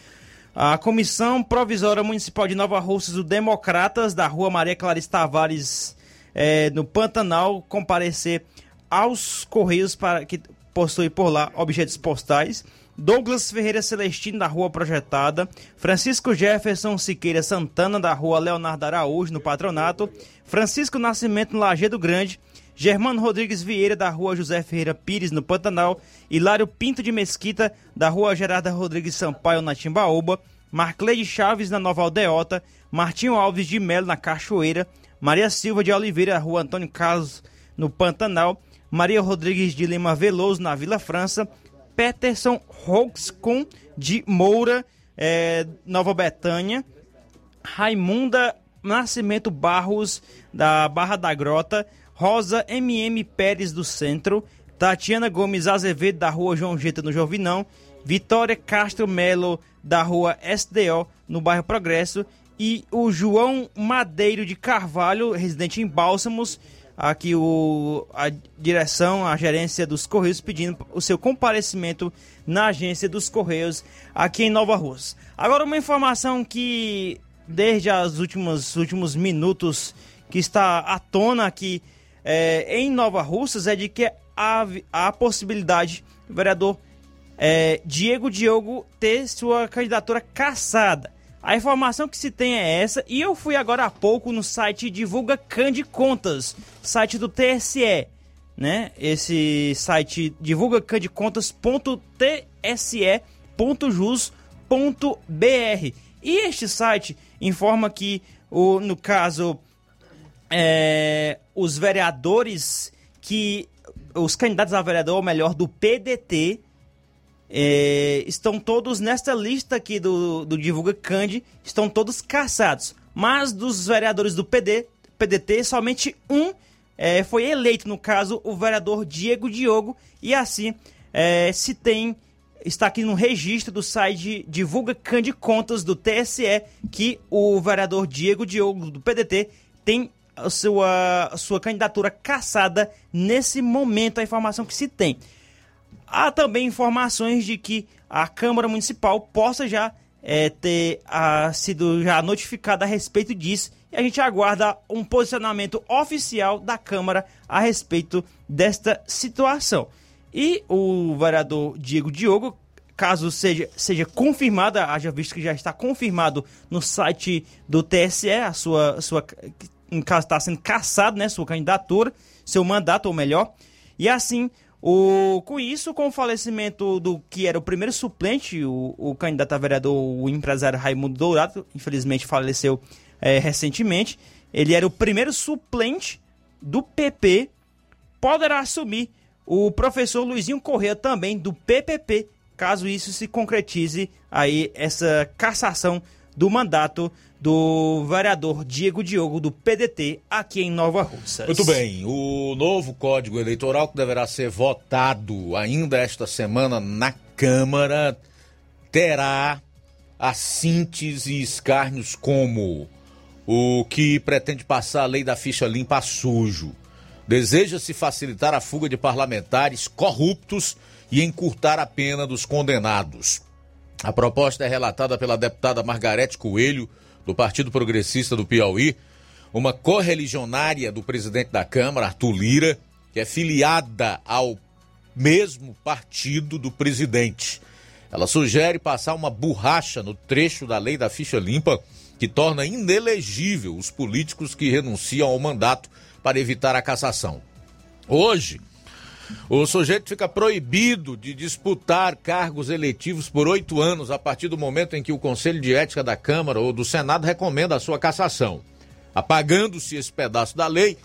a Comissão Provisória Municipal de Nova Russas, o Democratas da Rua Maria Clarice Tavares, eh, no Pantanal, comparecer aos Correios para que possui por lá objetos postais. Douglas Ferreira Celestino, da Rua Projetada. Francisco Jefferson Siqueira Santana, da Rua Leonardo Araújo, no Patronato. Francisco Nascimento, no Lajeado Grande. Germano Rodrigues Vieira, da Rua José Ferreira Pires, no Pantanal. Hilário Pinto de Mesquita, da Rua Gerarda Rodrigues Sampaio, na Timbaúba. Marcleide Chaves, na Nova Aldeota. Martinho Alves de Melo, na Cachoeira. Maria Silva de Oliveira, da Rua Antônio Carlos, no Pantanal. Maria Rodrigues de Lima Veloso, na Vila França. Peterson Hoxcom de Moura, eh, Nova Betânia. Raimunda Nascimento Barros, da Barra da Grota. Rosa MM Pérez do Centro. Tatiana Gomes Azevedo, da Rua João Geta, no Jovinão. Vitória Castro Melo, da Rua SDO, no bairro Progresso. E o João Madeiro de Carvalho, residente em Bálsamos. Aqui o, a direção, a gerência dos Correios pedindo o seu comparecimento na agência dos Correios aqui em Nova Rússia. Agora uma informação que desde os últimos, últimos minutos que está à tona aqui é, em Nova Russas é de que há, há possibilidade do vereador é, Diego Diogo ter sua candidatura cassada. A informação que se tem é essa, e eu fui agora há pouco no site Divulga Cande Contas, site do TSE, né? Esse site divulgacandecontas.tse.jus.br. E este site, informa que, o, no caso, é, os vereadores que. Os candidatos a vereador, ou melhor, do PDT, é, estão todos nesta lista aqui do, do Divulga Cande, estão todos caçados. Mas dos vereadores do PD, PDT, somente um é, foi eleito, no caso, o vereador Diego Diogo, e assim é, se tem. Está aqui no registro do site Divulga Cande Contas do TSE que o vereador Diego Diogo do PDT tem a sua, a sua candidatura caçada nesse momento, a informação que se tem. Há também informações de que a Câmara Municipal possa já é, ter a, sido já notificada a respeito disso e a gente aguarda um posicionamento oficial da Câmara a respeito desta situação. E o vereador Diego Diogo, caso seja, seja confirmada, haja visto que já está confirmado no site do TSE, a sua, sua está sendo caçado, né, sua candidatura, seu mandato, ou melhor, e assim o, com isso, com o falecimento do que era o primeiro suplente, o, o candidato a vereador, o empresário Raimundo Dourado, infelizmente faleceu é, recentemente, ele era o primeiro suplente do PP, poderá assumir o professor Luizinho Corrêa também do PPP, caso isso se concretize aí essa cassação do mandato do vereador Diego Diogo do PDT aqui em Nova Russas. Muito bem, o novo Código Eleitoral que deverá ser votado ainda esta semana na Câmara terá assintes e escárnios como o que pretende passar a lei da ficha limpa sujo. Deseja-se facilitar a fuga de parlamentares corruptos e encurtar a pena dos condenados. A proposta é relatada pela deputada Margarete Coelho, do Partido Progressista do Piauí, uma correligionária do presidente da Câmara, Arthur Lira, que é filiada ao mesmo partido do presidente. Ela sugere passar uma borracha no trecho da lei da ficha limpa que torna inelegível os políticos que renunciam ao mandato para evitar a cassação. Hoje, o sujeito fica proibido de disputar cargos eletivos por oito anos a partir do momento em que o Conselho de Ética da Câmara ou do Senado recomenda a sua cassação. Apagando-se esse pedaço da lei,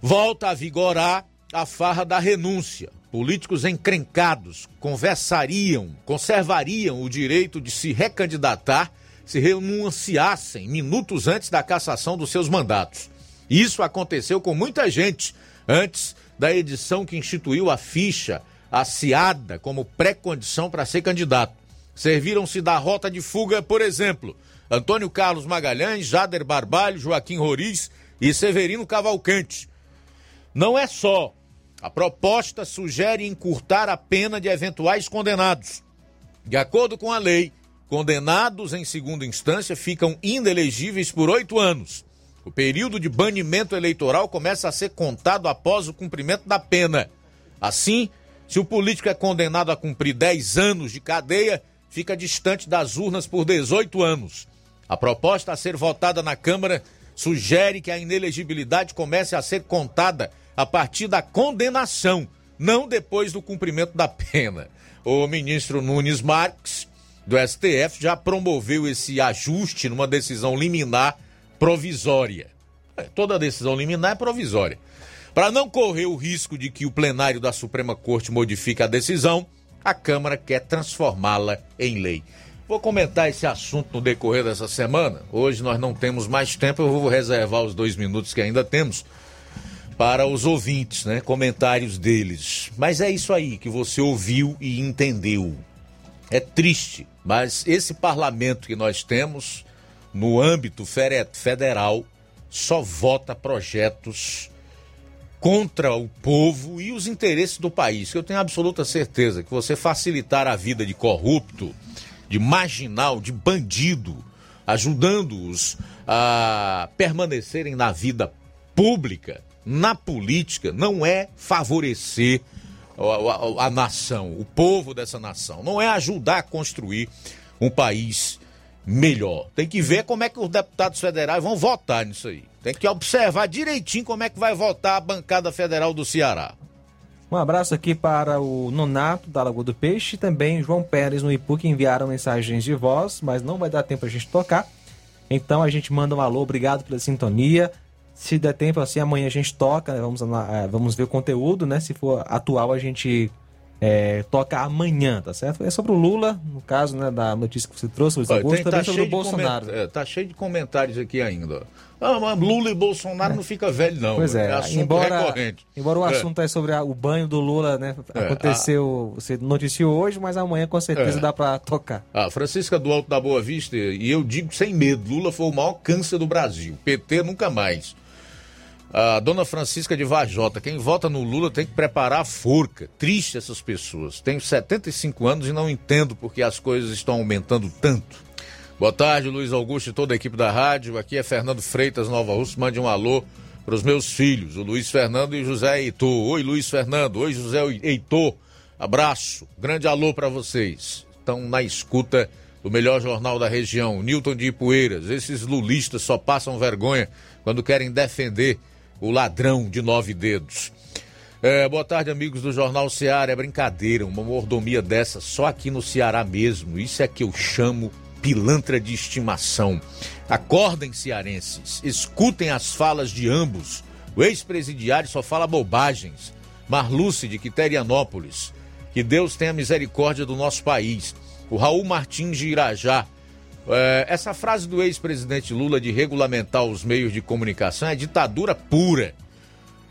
volta a vigorar a farra da renúncia. Políticos encrencados conversariam, conservariam o direito de se recandidatar se renunciassem minutos antes da cassação dos seus mandatos. Isso aconteceu com muita gente antes da edição que instituiu a ficha aciada como pré-condição para ser candidato. Serviram-se da rota de fuga, por exemplo, Antônio Carlos Magalhães, Jader Barbalho, Joaquim Roriz e Severino Cavalcante. Não é só. A proposta sugere encurtar a pena de eventuais condenados. De acordo com a lei, condenados em segunda instância ficam inelegíveis por oito anos. O período de banimento eleitoral começa a ser contado após o cumprimento da pena. Assim, se o político é condenado a cumprir 10 anos de cadeia, fica distante das urnas por 18 anos. A proposta a ser votada na Câmara sugere que a inelegibilidade comece a ser contada a partir da condenação, não depois do cumprimento da pena. O ministro Nunes Marques, do STF, já promoveu esse ajuste numa decisão liminar provisória. É, toda decisão liminar é provisória. Para não correr o risco de que o plenário da Suprema Corte modifique a decisão, a Câmara quer transformá-la em lei. Vou comentar esse assunto no decorrer dessa semana. Hoje nós não temos mais tempo, eu vou reservar os dois minutos que ainda temos para os ouvintes, né? Comentários deles. Mas é isso aí que você ouviu e entendeu. É triste, mas esse parlamento que nós temos no âmbito federal, só vota projetos contra o povo e os interesses do país. Eu tenho absoluta certeza que você facilitar a vida de corrupto, de marginal, de bandido, ajudando-os a permanecerem na vida pública, na política, não é favorecer a, a, a nação, o povo dessa nação, não é ajudar a construir um país melhor. Tem que ver como é que os deputados federais vão votar nisso aí. Tem que observar direitinho como é que vai votar a bancada federal do Ceará. Um abraço aqui para o Nonato da Lagoa do Peixe e também João Pérez no Ipu que enviaram mensagens de voz, mas não vai dar tempo a gente tocar. Então a gente manda um alô, obrigado pela sintonia. Se der tempo, assim, amanhã a gente toca, né? vamos, eh, vamos ver o conteúdo, né? Se for atual, a gente eh, toca amanhã, tá certo? É sobre o Lula, no caso, né, da notícia que você trouxe, Luiz Augusto, tem- também tá, sobre o Bolsonaro. coment- é, tá cheio de comentários aqui ainda. Ah, mas Lula e Bolsonaro não fica velho, não. Pois é, assunto embora, recorrente. embora o É. assunto é sobre a- o banho do Lula, né? É, Aconteceu, você noticiou hoje, mas amanhã com certeza É. dá pra tocar. A Francisca do Alto da Boa Vista, e eu digo sem medo, Lula foi o maior câncer do Brasil. PT nunca mais. A dona Francisca de Vajota, quem vota no Lula tem que preparar a forca. Triste essas pessoas. Tenho 75 anos e não entendo porque as coisas estão aumentando tanto. Boa tarde, Luiz Augusto e toda a equipe da rádio. Aqui é Fernando Freitas, Nova Russa. Mande um alô para os meus filhos, o Luiz Fernando e o José Heitor. Oi, Luiz Fernando. Oi, José Heitor. Abraço. Grande alô para vocês. Estão na escuta do melhor jornal da região, Newton de Ipueiras. Esses lulistas só passam vergonha quando querem defender o ladrão de nove dedos. É, boa tarde, amigos do Jornal Ceará. É brincadeira, uma mordomia dessa só aqui no Ceará mesmo. Isso é que eu chamo pilantra de estimação. Acordem, cearenses, escutem as falas de ambos. O ex-presidiário só fala bobagens. Marluce de Quiterianópolis. Que Deus tenha misericórdia do nosso país. O Raul Martins de Irajá. É, essa frase do ex-presidente Lula de regulamentar os meios de comunicação é ditadura pura.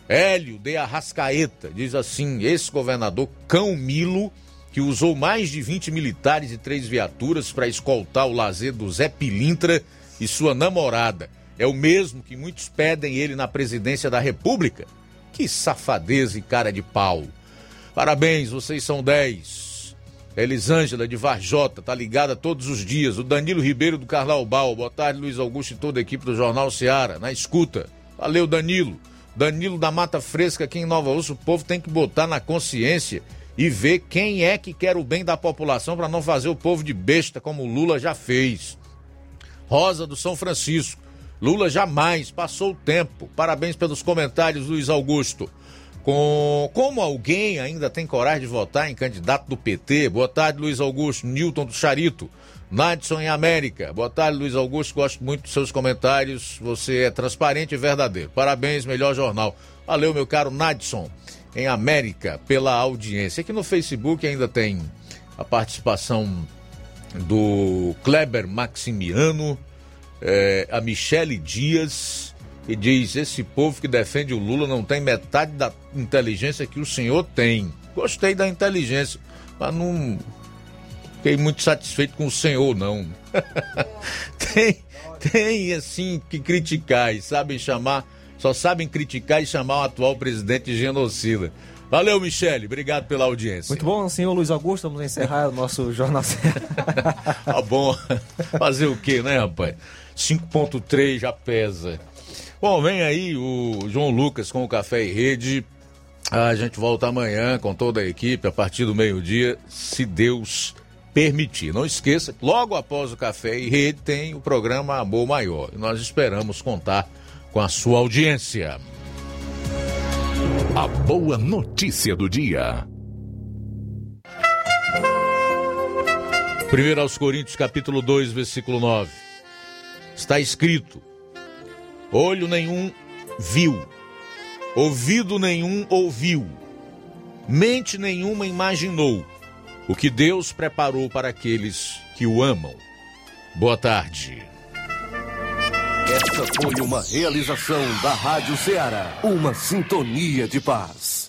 Hélio de Arrascaeta diz assim: ex-governador Cão Milo, que usou mais de 20 militares e três viaturas para escoltar o lazer do Zé Pilintra e sua namorada. É o mesmo que muitos pedem ele na presidência da República. Que safadeza e cara de pau. Parabéns, vocês são 10. Elisângela de Varjota, tá ligada todos os dias. O Danilo Ribeiro do Carnaubal. Boa tarde, Luiz Augusto e toda a equipe do Jornal Seara. Na escuta. Valeu, Danilo. Danilo da Mata Fresca aqui em Nova Urso. O povo tem que botar na consciência e ver quem é que quer o bem da população para não fazer o povo de besta como o Lula já fez. Rosa do São Francisco. Lula jamais passou o tempo. Parabéns pelos comentários, Luiz Augusto. Com... Como alguém ainda tem coragem de votar em candidato do PT? Boa tarde, Luiz Augusto. Newton do Charito. Nadson em América. Boa tarde, Luiz Augusto. Gosto muito dos seus comentários. Você é transparente e verdadeiro. Parabéns, melhor jornal. Valeu, meu caro Nadson em América, pela audiência. Aqui no Facebook ainda tem a participação do Kleber Maximiano, eh, a Michele Dias, que diz: esse povo que defende o Lula não tem metade da inteligência que o senhor tem. Gostei da inteligência, mas não fiquei muito satisfeito com o senhor, não. [LAUGHS] tem, tem assim que criticar e sabem chamar, só sabem criticar e chamar o atual presidente de genocida. Valeu, Michele, obrigado pela audiência. Muito bom, senhor Luiz Augusto. Vamos encerrar o nosso Jornal [LAUGHS] Tá bom. Fazer o quê, né, rapaz? 5.3 já pesa. Bom, vem aí o João Lucas com o Café e Rede. A gente volta amanhã com toda a equipe a partir do meio-dia, se Deus permitir. Não esqueça, logo após o Café e Rede tem o programa Amor Maior. E nós esperamos contar com a sua audiência. A boa notícia do dia. 1 aos Coríntios, capítulo 2, versículo 9. Está escrito: Olho nenhum viu, ouvido nenhum ouviu, mente nenhuma imaginou o que Deus preparou para aqueles que o amam. Boa tarde. Essa foi uma realização da Rádio Ceará, uma sintonia de paz.